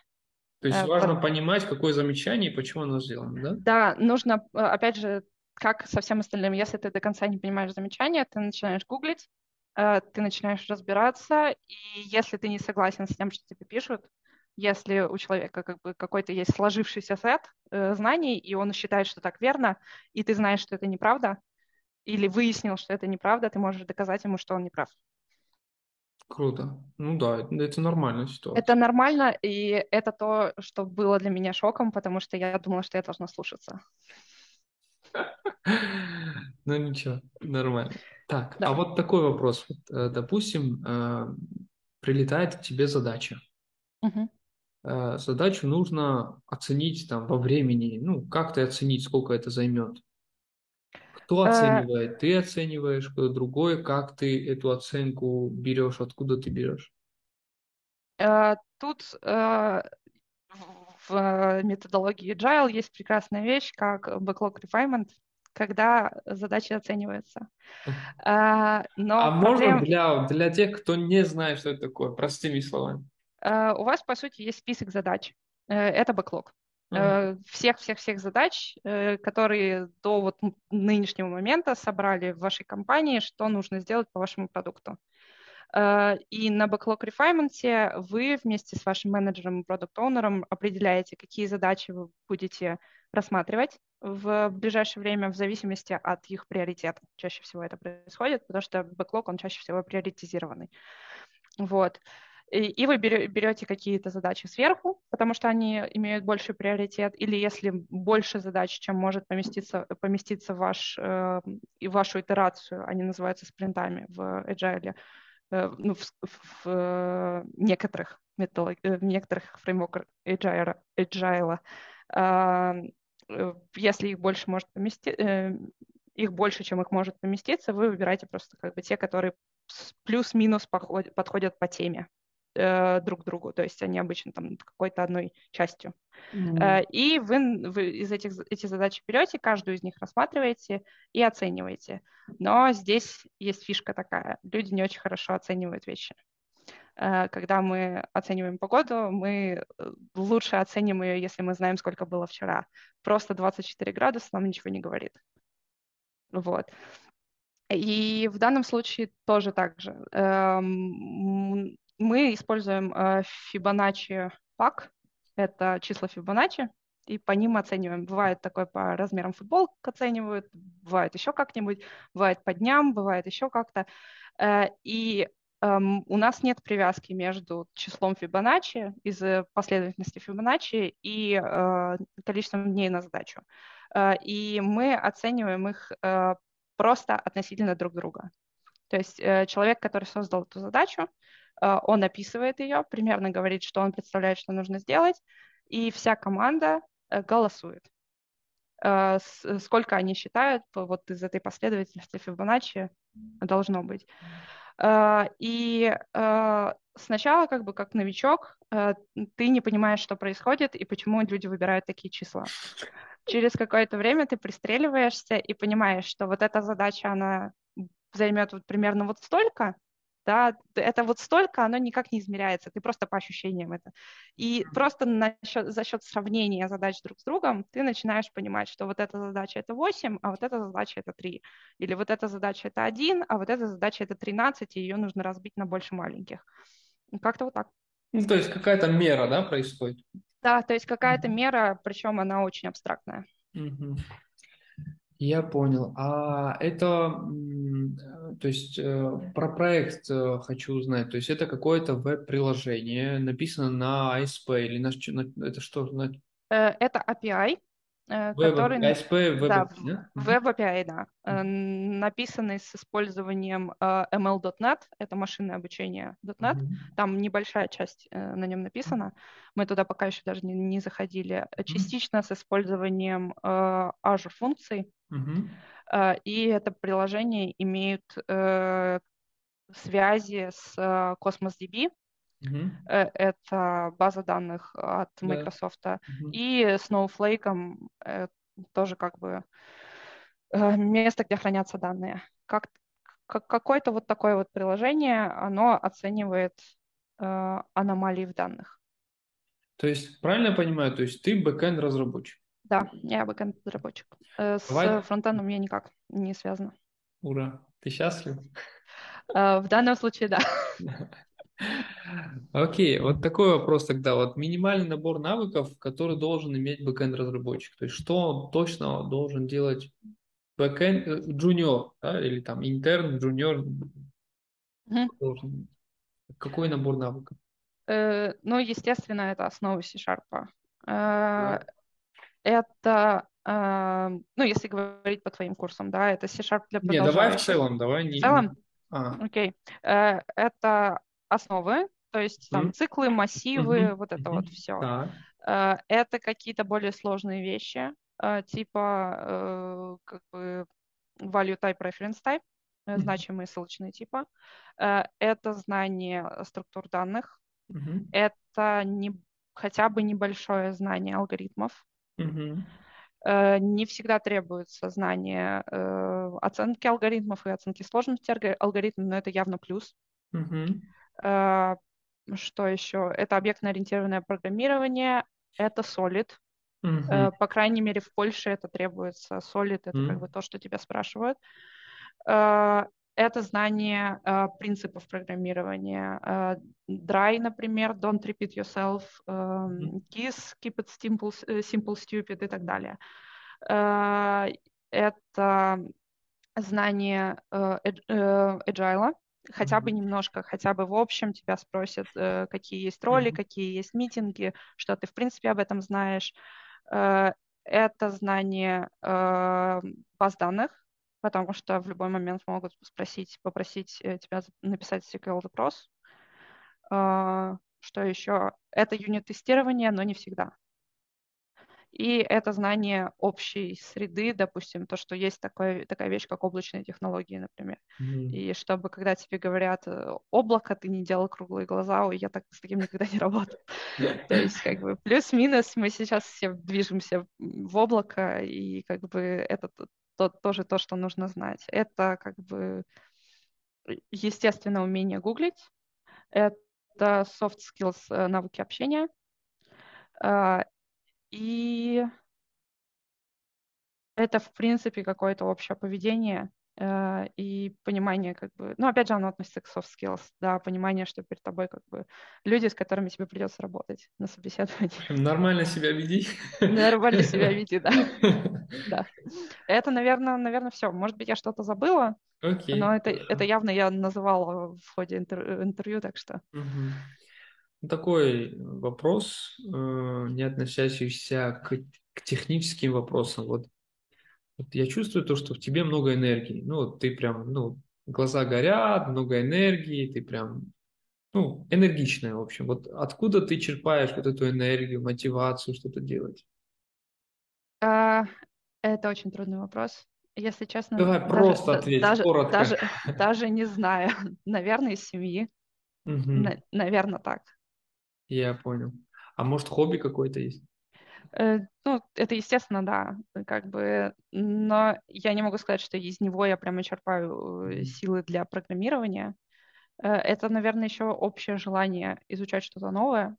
То есть важно понимать, какое замечание и почему оно сделано, да? Да, нужно, опять же, как со всем остальным, если ты до конца не понимаешь замечания, ты начинаешь гуглить, ты начинаешь разбираться, и если ты не согласен с тем, что тебе пишут, если у человека как бы какой-то есть сложившийся сет э, знаний, и он считает, что так верно, и ты знаешь, что это неправда, или выяснил, что это неправда, ты можешь доказать ему, что он не прав. Круто. Ну да, это нормальная ситуация. Это нормально, и это то, что было для меня шоком, потому что я думала, что я должна слушаться. Ну ничего, нормально. Так, а вот такой вопрос. Э, допустим, э, прилетает к тебе задача. Э, задачу нужно оценить там во времени. Ну, как ты оценить, сколько это займет? Кто оценивает? Ты оцениваешь, кто другой? Как ты эту оценку берешь? Откуда ты берешь? Тут в методологии Agile есть прекрасная вещь, как backlog refinement, когда задачи оцениваются. Но а проблем... можно для, для тех, кто не знает, что это такое, простыми словами? Э, у вас, по сути, есть список задач. Э, это бэклог. Всех-всех-всех задач, э, которые до вот нынешнего момента собрали в вашей компании, что нужно сделать по вашему продукту. И на Backlog Refinement вы вместе с вашим менеджером и продукт-оунером определяете, какие задачи вы будете рассматривать в ближайшее время в зависимости от их приоритета. Чаще всего это происходит, потому что бэклог, он чаще всего приоритизированный. Вот. И вы берете какие-то задачи сверху, потому что они имеют больший приоритет, или если больше задач, чем может поместиться, поместиться ваш, э, вашу итерацию, они называются спринтами в Agile, э, ну, в, в, в некоторых методолог, э, в некоторых фреймворках Agile, Agile э, если их больше может поместить, э, их больше, чем их может поместиться, вы выбираете просто как бы те, которые плюс-минус подходят по теме э, друг другу, то есть они обычно там какой-то одной частью. Mm-hmm. И вы, вы из этих эти задачи берете, каждую из них рассматриваете и оцениваете. Но здесь есть фишка такая: люди не очень хорошо оценивают вещи. Э, когда мы оцениваем погоду, мы лучше оценим ее, если мы знаем, сколько было вчера. Просто 24 градуса нам ничего не говорит. Вот. И в данном случае тоже так же. Мы используем э, Fibonacci пак, это числа Fibonacci, и по ним оцениваем. Бывает такое по размерам футбол оценивают, бывает еще как-нибудь, бывает по дням, бывает еще как-то. Э, и эм, у нас нет привязки между числом Фибоначчи из последовательности Фибоначчи и э, количеством дней на задачу. И мы оцениваем их просто относительно друг друга. То есть человек, который создал эту задачу, Э, он описывает ее, примерно говорит, что он представляет, что нужно сделать, и вся команда э, голосует. Э, сколько они считают вот из этой последовательности Фибоначчи должно быть. И сначала, как бы как новичок, ты не понимаешь, что происходит и почему люди выбирают такие числа. Через какое-то время ты пристреливаешься и понимаешь, что вот эта задача, она займет вот примерно вот столько, да, это вот столько, оно никак не измеряется, ты просто по ощущениям это. И просто на счет, за счет сравнения задач друг с другом ты начинаешь понимать, что вот эта задача это 8, а вот эта задача это 3. Или вот эта задача это 1, а вот эта задача это 13, и ее нужно разбить на больше маленьких. Как-то вот так. Ну, то есть какая-то мера, да, происходит? Да, то есть какая-то мера, причем она очень абстрактная. Угу. Я понял. А это, э, то есть э, про проект э, хочу узнать. То есть это какое-то веб-приложение, написано на ASP или на, это что? Это API, который... ASP Web да, API, да? Web API, да. Mm-hmm. Написанный с использованием ML.NET, это машинное обучение .NET. Mm-hmm. Там небольшая часть на нем написана. Мы туда пока еще даже не, не заходили. Частично mm-hmm. с использованием Azure функций. Uh-huh. И это приложение имеют э, связи с э, Cosmos DB, uh-huh. это база данных от Microsoft, uh-huh. и Snowflake э, тоже как бы э, место, где хранятся данные. Как, как, какое-то вот такое вот приложение, оно оценивает э, аномалий в данных. То есть, правильно я понимаю, то есть ты бэкэнд разработчик? Да, я бэкэнд разработчик. Давай. С фронтендом я никак не связана. Ура! Ты счастлив? Э, В данном случае, да. Окей, вот такой вопрос тогда. Вот минимальный набор навыков, который должен иметь бэкэнд разработчик. То есть что он точно должен делать бэкэнд э, джуниор, да, или там интерн, джуниор должен. Какой набор навыков? Э, Ну, естественно, это основы C-Sharp. Э. Это, э, ну, если говорить по твоим курсам, да, это C-Sharp для Не, давай в продолжающих. целом, давай не. В целом, А, окей. Э, Это основы, то есть там Мгм. циклы, массивы, Мгм. вот это Мгм. вот все. так. Э, Это какие-то более сложные вещи, э, типа э, как бы value type, reference type, Мгм. значимые ссылочные типа. Это знание структур данных, Мгм. это не, хотя бы небольшое знание алгоритмов. Э, Не всегда требуется знание э, оценки алгоритмов и оценки сложности алго- алгоритмов, но это явно плюс. Мгм. Э, Что еще? Это объектно-ориентированное программирование, это Solid. Мгм. По крайней мере, в Польше это требуется. Solid — это как Мгм. бы то, что тебя спрашивают. Э, Это знание принципов программирования. Dry, например, don't repeat yourself, эм. KISS, keep it simple, simple stupid и так далее. Это знание agile, хотя бы немножко, хотя бы в общем тебя спросят, э, какие есть роли, какие есть митинги, что ты в принципе об этом знаешь. Э, Это знание э, баз данных, потому что в любой момент могут спросить, попросить тебя написать SQL-запрос. Что еще? Это юнит-тестирование, но не всегда. И это знание общей среды, допустим, то, что есть такое, такая вещь, как облачные технологии, например. Мгм. И чтобы, когда тебе говорят э, облако, ты не делал круглые глаза, ой, я так с таким никогда не работал. То есть, как бы, плюс-минус, мы сейчас все движемся в облако, и как бы это то, тоже то, что нужно знать. Это как бы, э, естественно, умение гуглить, это soft skills, э, навыки общения, а, и это, в принципе, какое-то общее поведение э, и понимание, как бы, ну, опять же, оно относится к soft skills, да, понимание, что перед тобой, как бы, люди, с которыми тебе придется работать на собеседовании. Нормально себя веди. Нормально себя веди, да. Да. Это, наверное, наверное, все. Может быть, я что-то забыла, Окей. но это, это явно я называла в ходе интер- интервью, так что. Мгм. Такой вопрос, э, не относящийся к, к техническим вопросам. Вот, вот я чувствую то, что в тебе много энергии. Ну, вот ты прям, ну, глаза горят, много энергии, ты прям, ну, энергичная, в общем. Вот откуда ты черпаешь вот эту энергию, мотивацию что-то делать? А, Это очень трудный вопрос. Если честно, Давай даже, просто ответь, даже, коротко. даже, даже не знаю. Наверное, из семьи. Мгм. Наверное, так. Я понял. А может, хобби какое-то есть? Э, Ну, это естественно, да, как бы, но я не могу сказать, что из него я прямо черпаю э, силы для программирования. Э, Это, наверное, еще общее желание изучать что-то новое,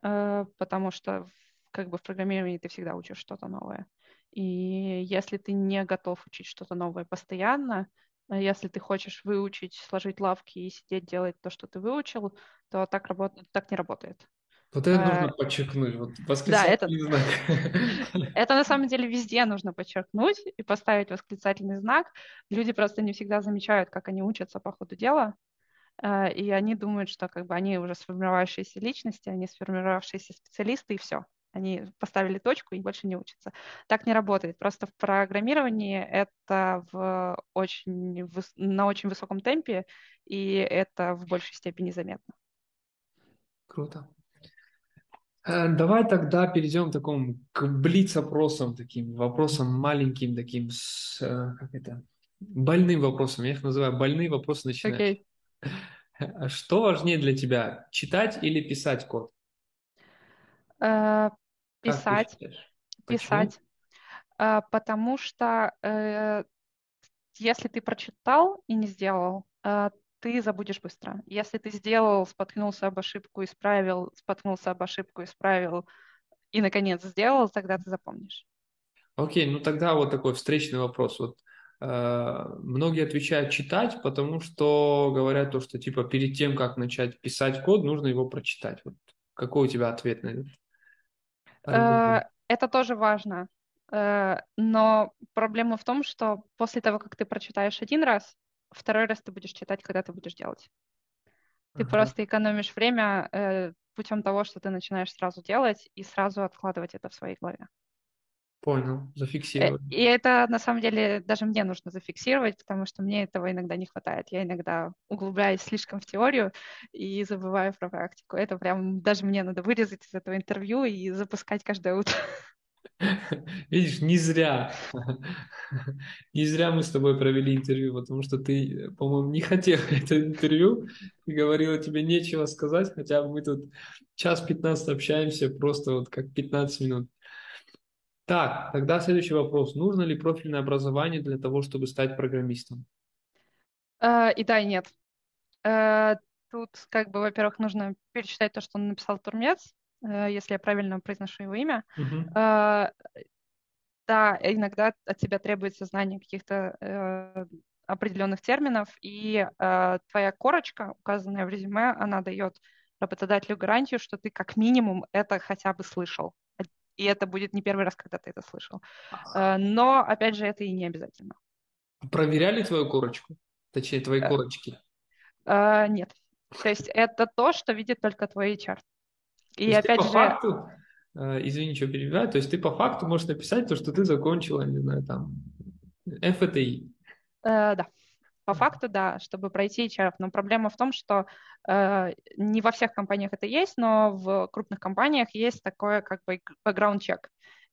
потому что как бы в программировании ты всегда учишь что-то новое. И если ты не готов учить что-то новое постоянно, если ты хочешь выучить, сложить лавки и сидеть делать то, что ты выучил, то так, работ... так не работает. Вот это Э, нужно подчеркнуть. Вот Да, это, восклицательный знак. Это на самом деле везде нужно подчеркнуть и поставить восклицательный знак. Люди просто не всегда замечают, как они учатся по ходу дела, э, и они думают, что как бы они уже сформировавшиеся личности, они сформировавшиеся специалисты, и все. Они поставили точку и больше не учатся. Так не работает. Просто в программировании это в очень, на очень высоком темпе, и это в большей степени заметно. Круто. Э, Давай тогда перейдем к такому, к блиц-опросам, таким вопросам маленьким, таким, с, э, как это, больным вопросом. Я их называю больные вопросы начинающих. Окей. Что важнее для тебя, читать или писать код? Э, Писать, писать. А, Потому что э, если ты прочитал и не сделал, ты забудешь быстро. Если ты сделал, споткнулся об ошибку, исправил, споткнулся об ошибку, исправил, и, наконец, сделал, тогда ты запомнишь. Окей, ну тогда вот такой встречный вопрос. Вот э, многие отвечают читать, потому что говорят то, что типа перед тем, как начать писать код, нужно его прочитать. Вот какой у тебя ответ на это? Э, это тоже важно. Э, но проблема в том, что после того, как ты прочитаешь один раз, второй раз ты будешь читать, когда ты будешь делать. Ты ага. просто экономишь время э, путем того, что ты начинаешь сразу делать и сразу откладывать это в своей голове. Понял, зафиксировать. И это на самом деле даже мне нужно зафиксировать, потому что мне этого иногда не хватает. Я иногда углубляюсь слишком в теорию и забываю про практику. Это прям даже мне надо вырезать из этого интервью и запускать каждое утро. Видишь, не зря. Не зря мы с тобой провели интервью, потому что ты, по-моему, не хотел это интервью. Ты говорила, тебе нечего сказать, хотя мы тут час 15 общаемся, просто вот как 15 минут. Так, тогда следующий вопрос. Нужно ли профильное образование для того, чтобы стать программистом? Uh, и да, и нет. Uh, тут, как бы, во-первых, нужно перечитать то, что написал Турмец, uh, если я правильно произношу его имя. Uh-huh. Да, иногда от тебя требуется знание каких-то определенных терминов, и твоя корочка, указанная в резюме, она дает работодателю гарантию, что ты как минимум это хотя бы слышал и это будет не первый раз, когда ты это слышал. Э, но, опять же, это и не обязательно. Проверяли твою корочку? Точнее, твои э, корочки? Э, нет. То есть это то, что видит только твой HR. И то опять по же... факту, извини, что перебиваю, то есть ты по факту можешь написать то, что ты закончила, не знаю, там, ФТИ. да. По факту, да, чтобы пройти HR. Но проблема в том, что э, не во всех компаниях это есть, но в крупных компаниях есть такое как бы background check.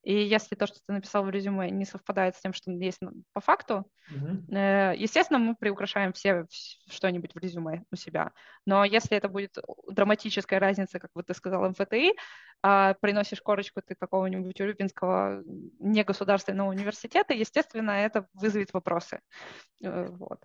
И если то, что ты написал в резюме, не совпадает с тем, что есть по факту, mm-hmm. естественно, мы приукрашаем все что-нибудь в резюме у себя. Но если это будет драматическая разница, как вот ты сказал, МФТИ, а приносишь корочку ты какого-нибудь Урюпинского негосударственного университета, естественно, это вызовет вопросы. Э, вот.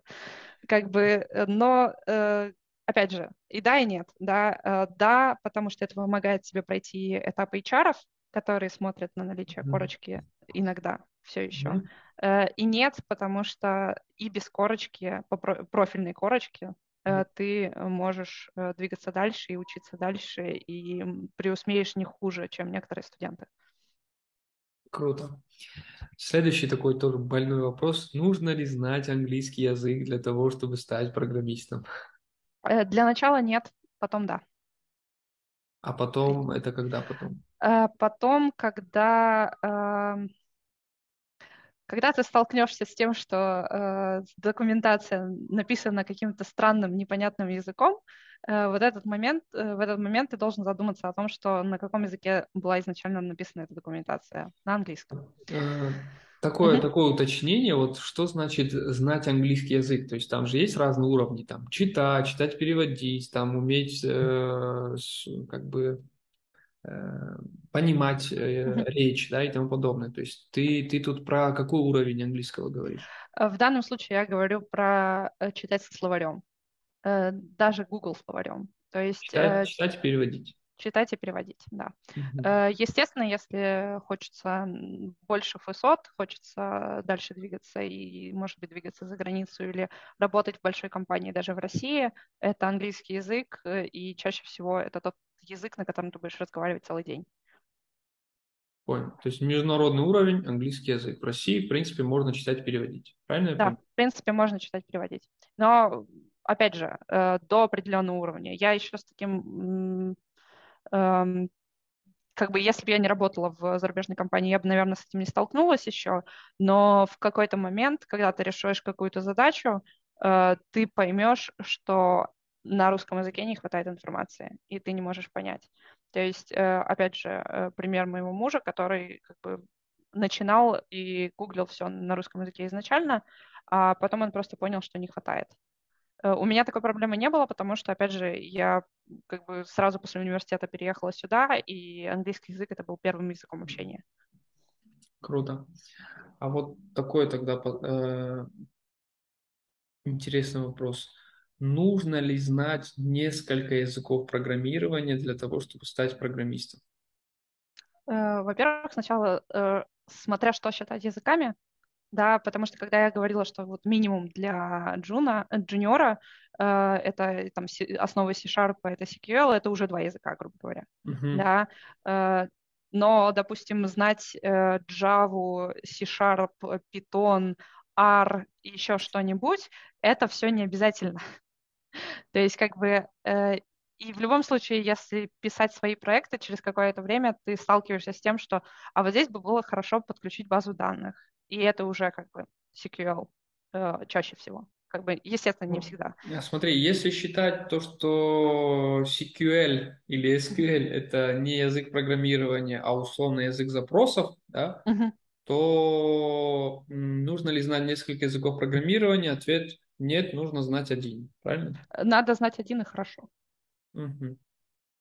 Как бы, но э, опять же, и да, и нет. Да, да, потому что это помогает тебе пройти этап HR, которые смотрят на наличие корочки иногда все еще. Mm-hmm. И нет, потому что и без корочки, по профильной корочке, mm-hmm. ты можешь э, двигаться дальше и учиться дальше, и преуспеешь не хуже, чем некоторые студенты. Круто. Следующий такой тоже больной вопрос. Нужно ли знать английский язык для того, чтобы стать программистом? Для начала нет, потом да. А потом, это когда потом? А потом, когда, когда ты столкнешься с тем, что э, документация написана каким-то странным, непонятным языком, э, вот этот момент, э, в этот момент ты должен задуматься о том, что на каком языке была изначально написана эта документация, на английском. Такое, mm-hmm. такое уточнение, вот что значит знать английский язык? То есть там же есть разные уровни, там читать, читать, переводить, там уметь э, как бы э, понимать mm-hmm. речь, да, и тому подобное. То есть ты, ты тут про какой уровень английского говоришь? Э, в данном случае я говорю про э, читать со словарем, даже Google словарем. То есть читать, читать переводить читать и переводить, да. Mm-hmm. Естественно, если хочется больше высот, хочется дальше двигаться и, может быть, двигаться за границу или работать в большой компании даже в России, это английский язык, и чаще всего это тот язык, на котором ты будешь разговаривать целый день. Понял. То есть международный уровень, английский язык. В России, в принципе, можно читать и переводить. Правильно? Да, в принципе, можно читать и переводить. Но, опять же, э, до определенного уровня. Я еще с таким Эм, как бы если бы я не работала в зарубежной компании, я бы, наверное, с этим не столкнулась еще, но в какой-то момент, когда ты решаешь какую-то задачу, э, ты поймешь, что на русском языке не хватает информации, и ты не можешь понять. То есть, э, опять же, э, пример моего мужа, который как бы начинал и гуглил все на русском языке изначально, а потом он просто понял, что не хватает. Э, у меня такой проблемы не было, потому что, опять же, я как бы сразу после университета переехала сюда, и английский язык это был первым языком общения. Круто. А вот такой тогда э, интересный вопрос. Нужно ли знать несколько языков программирования для того, чтобы стать программистом? Э, во-первых, сначала, э, смотря что считать языками, да, потому что когда я говорила, что вот минимум для джуна, джуниора э, это там основы C-Sharp, это SQL, это уже два языка, грубо говоря, uh-huh. да, э, но, допустим, знать э, Java, C-Sharp, Python, R и еще что-нибудь, это все не обязательно. То есть как бы э, и в любом случае, если писать свои проекты, через какое-то время ты сталкиваешься с тем, что а вот здесь бы было хорошо подключить базу данных. И это уже как бы SQL э, чаще всего. Как бы, естественно, не всегда. Смотри, если считать то, что SQL или SQL это не язык программирования, а условно язык запросов, да, угу. то нужно ли знать несколько языков программирования? Ответ нет, нужно знать один, правильно? Надо знать один и хорошо. Угу.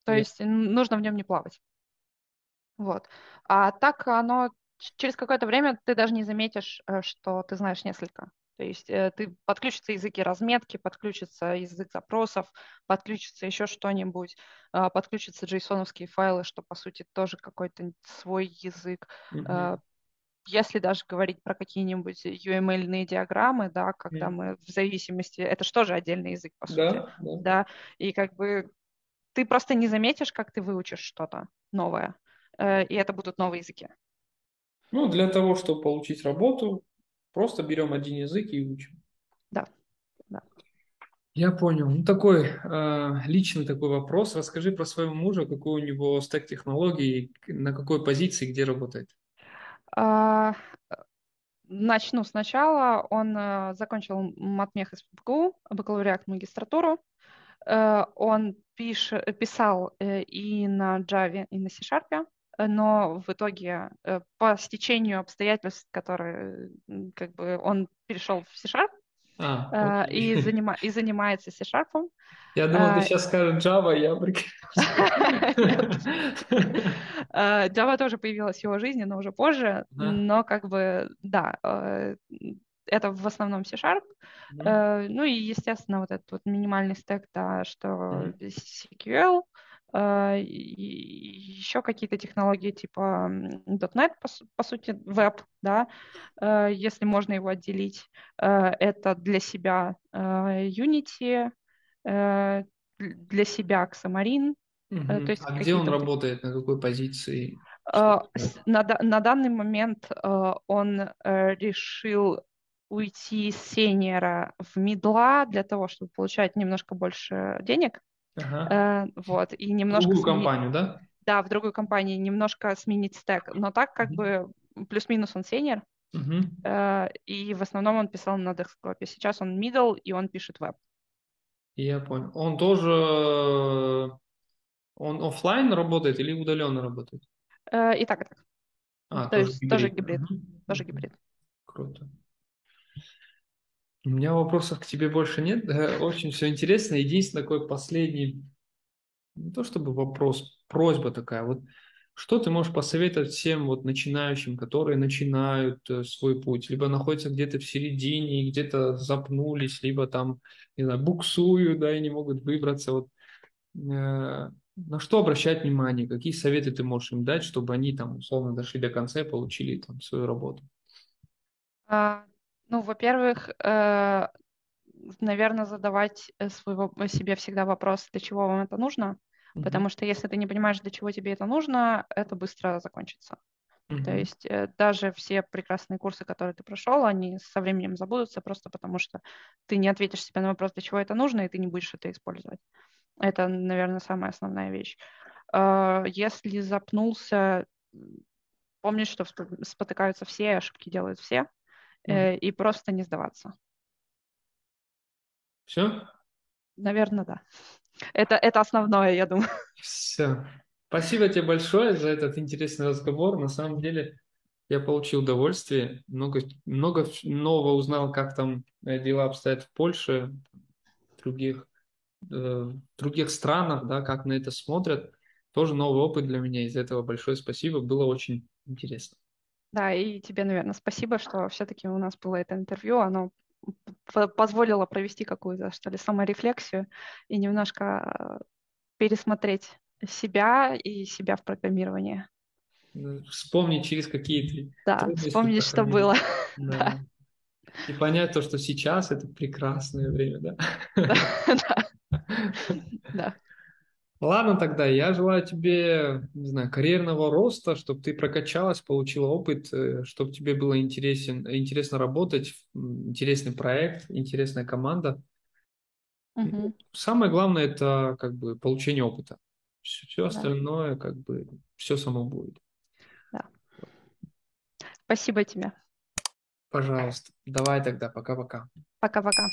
То есть нужно в нем не плавать. Вот. А так оно через какое-то время ты даже не заметишь, э, что ты знаешь несколько. То есть э, ты подключится языки разметки, подключится язык запросов, подключится еще что-нибудь, э, подключатся джейсоновские файлы, что по сути тоже какой-то свой язык. Угу. Если даже говорить про какие-нибудь UML-ные диаграммы, да, когда mm. мы в зависимости, это же тоже отдельный язык, по сути, да, да. да, и как бы ты просто не заметишь, как ты выучишь что-то новое, э, и это будут новые языки. Ну, для того, чтобы получить работу, просто берем один язык и учим. Да, да. Я понял. Ну, такой э, личный такой вопрос. Расскажи про своего мужа, какой у него стек технологий, на какой позиции, где работает. А, начну сначала. Он э, закончил матмех из ПГУ, бакалавриат магистратуру. Э, он пиш, писал э, и на Java, и на C-Sharp, но в итоге по стечению обстоятельств, которые как бы он перешел в C-Sharp, а, и, занима, и занимается C-Sharp. Я думал, а, ты сейчас скажешь Java, я Java тоже появилась в его жизни, но уже позже. Но как бы, да, это в основном C-Sharp. Mm-hmm. Uh, ну и, естественно, вот этот вот минимальный стек, да, что mm-hmm. SQL, uh, и еще какие-то технологии типа .NET, по, по сути, веб, да, если можно его отделить. Это для себя Unity, для себя Xamarin. Mm-hmm. То есть а где он работает, на какой позиции? Uh, на, на данный момент он решил уйти с сеньора в мидла для того, чтобы получать немножко больше денег. Ага. Э, вот, и немножко... В другую сменить... компанию, да? Да, в другую компанию, немножко сменить стек. Но так как угу. бы плюс-минус он сеньор, угу. э, и в основном он писал на десктопе. Сейчас он middle, и он пишет веб. Я понял. Он тоже... Он офлайн работает или удаленно работает? Э, и так, и так. А, То тоже есть гибрид. тоже гибрид. Угу. Тоже гибрид. Круто. У меня вопросов к тебе больше нет. Очень все интересно. Единственный такой последний, не то чтобы вопрос, просьба такая. Вот что ты можешь посоветовать всем вот начинающим, которые начинают э, свой путь, либо находятся где-то в середине, где-то запнулись, либо там, не знаю, буксуют, да, и не могут выбраться. Вот, э, на что обращать внимание? Какие советы ты можешь им дать, чтобы они там условно дошли до конца и получили там свою работу? А, ну, во-первых, э, наверное, задавать э, своего, себе всегда вопрос, для чего вам это нужно, mm-hmm. потому что если ты не понимаешь, для чего тебе это нужно, это быстро закончится. Mm-hmm. То есть э, даже все прекрасные курсы, которые ты прошел, они со временем забудутся просто потому, что ты не ответишь себе на вопрос, для чего это нужно, и ты не будешь это использовать. Это, наверное, самая основная вещь. Если запнулся, помни, что спотыкаются все, ошибки делают все э, и просто не сдаваться. Все? Наверное, да. Это, это основное, я думаю. Все. Спасибо тебе большое за этот интересный разговор. На самом деле я получил удовольствие, много, много нового узнал, как там э, дела обстоят в Польше, в других, э, в других странах, да, как на это смотрят. Тоже новый опыт для меня. Из этого большое спасибо. Было очень интересно. Да, и тебе, наверное, спасибо, что все-таки у нас было это интервью. Оно позволило провести какую-то, что ли, саморефлексию и немножко пересмотреть себя и себя в программировании. Вспомнить через какие-то Да, вспомнить, что было. Да. И понять то, что сейчас это прекрасное время, да? Да. Да. Ладно тогда, я желаю тебе, не знаю, карьерного роста, чтобы ты прокачалась, получила опыт, э, чтобы тебе было интересен, интересно работать, интересный проект, интересная команда. Угу. Самое главное это как бы получение опыта. Все, все остальное как бы все само будет. Да. Спасибо тебе. Пожалуйста. Давай тогда. Пока-пока. Пока-пока.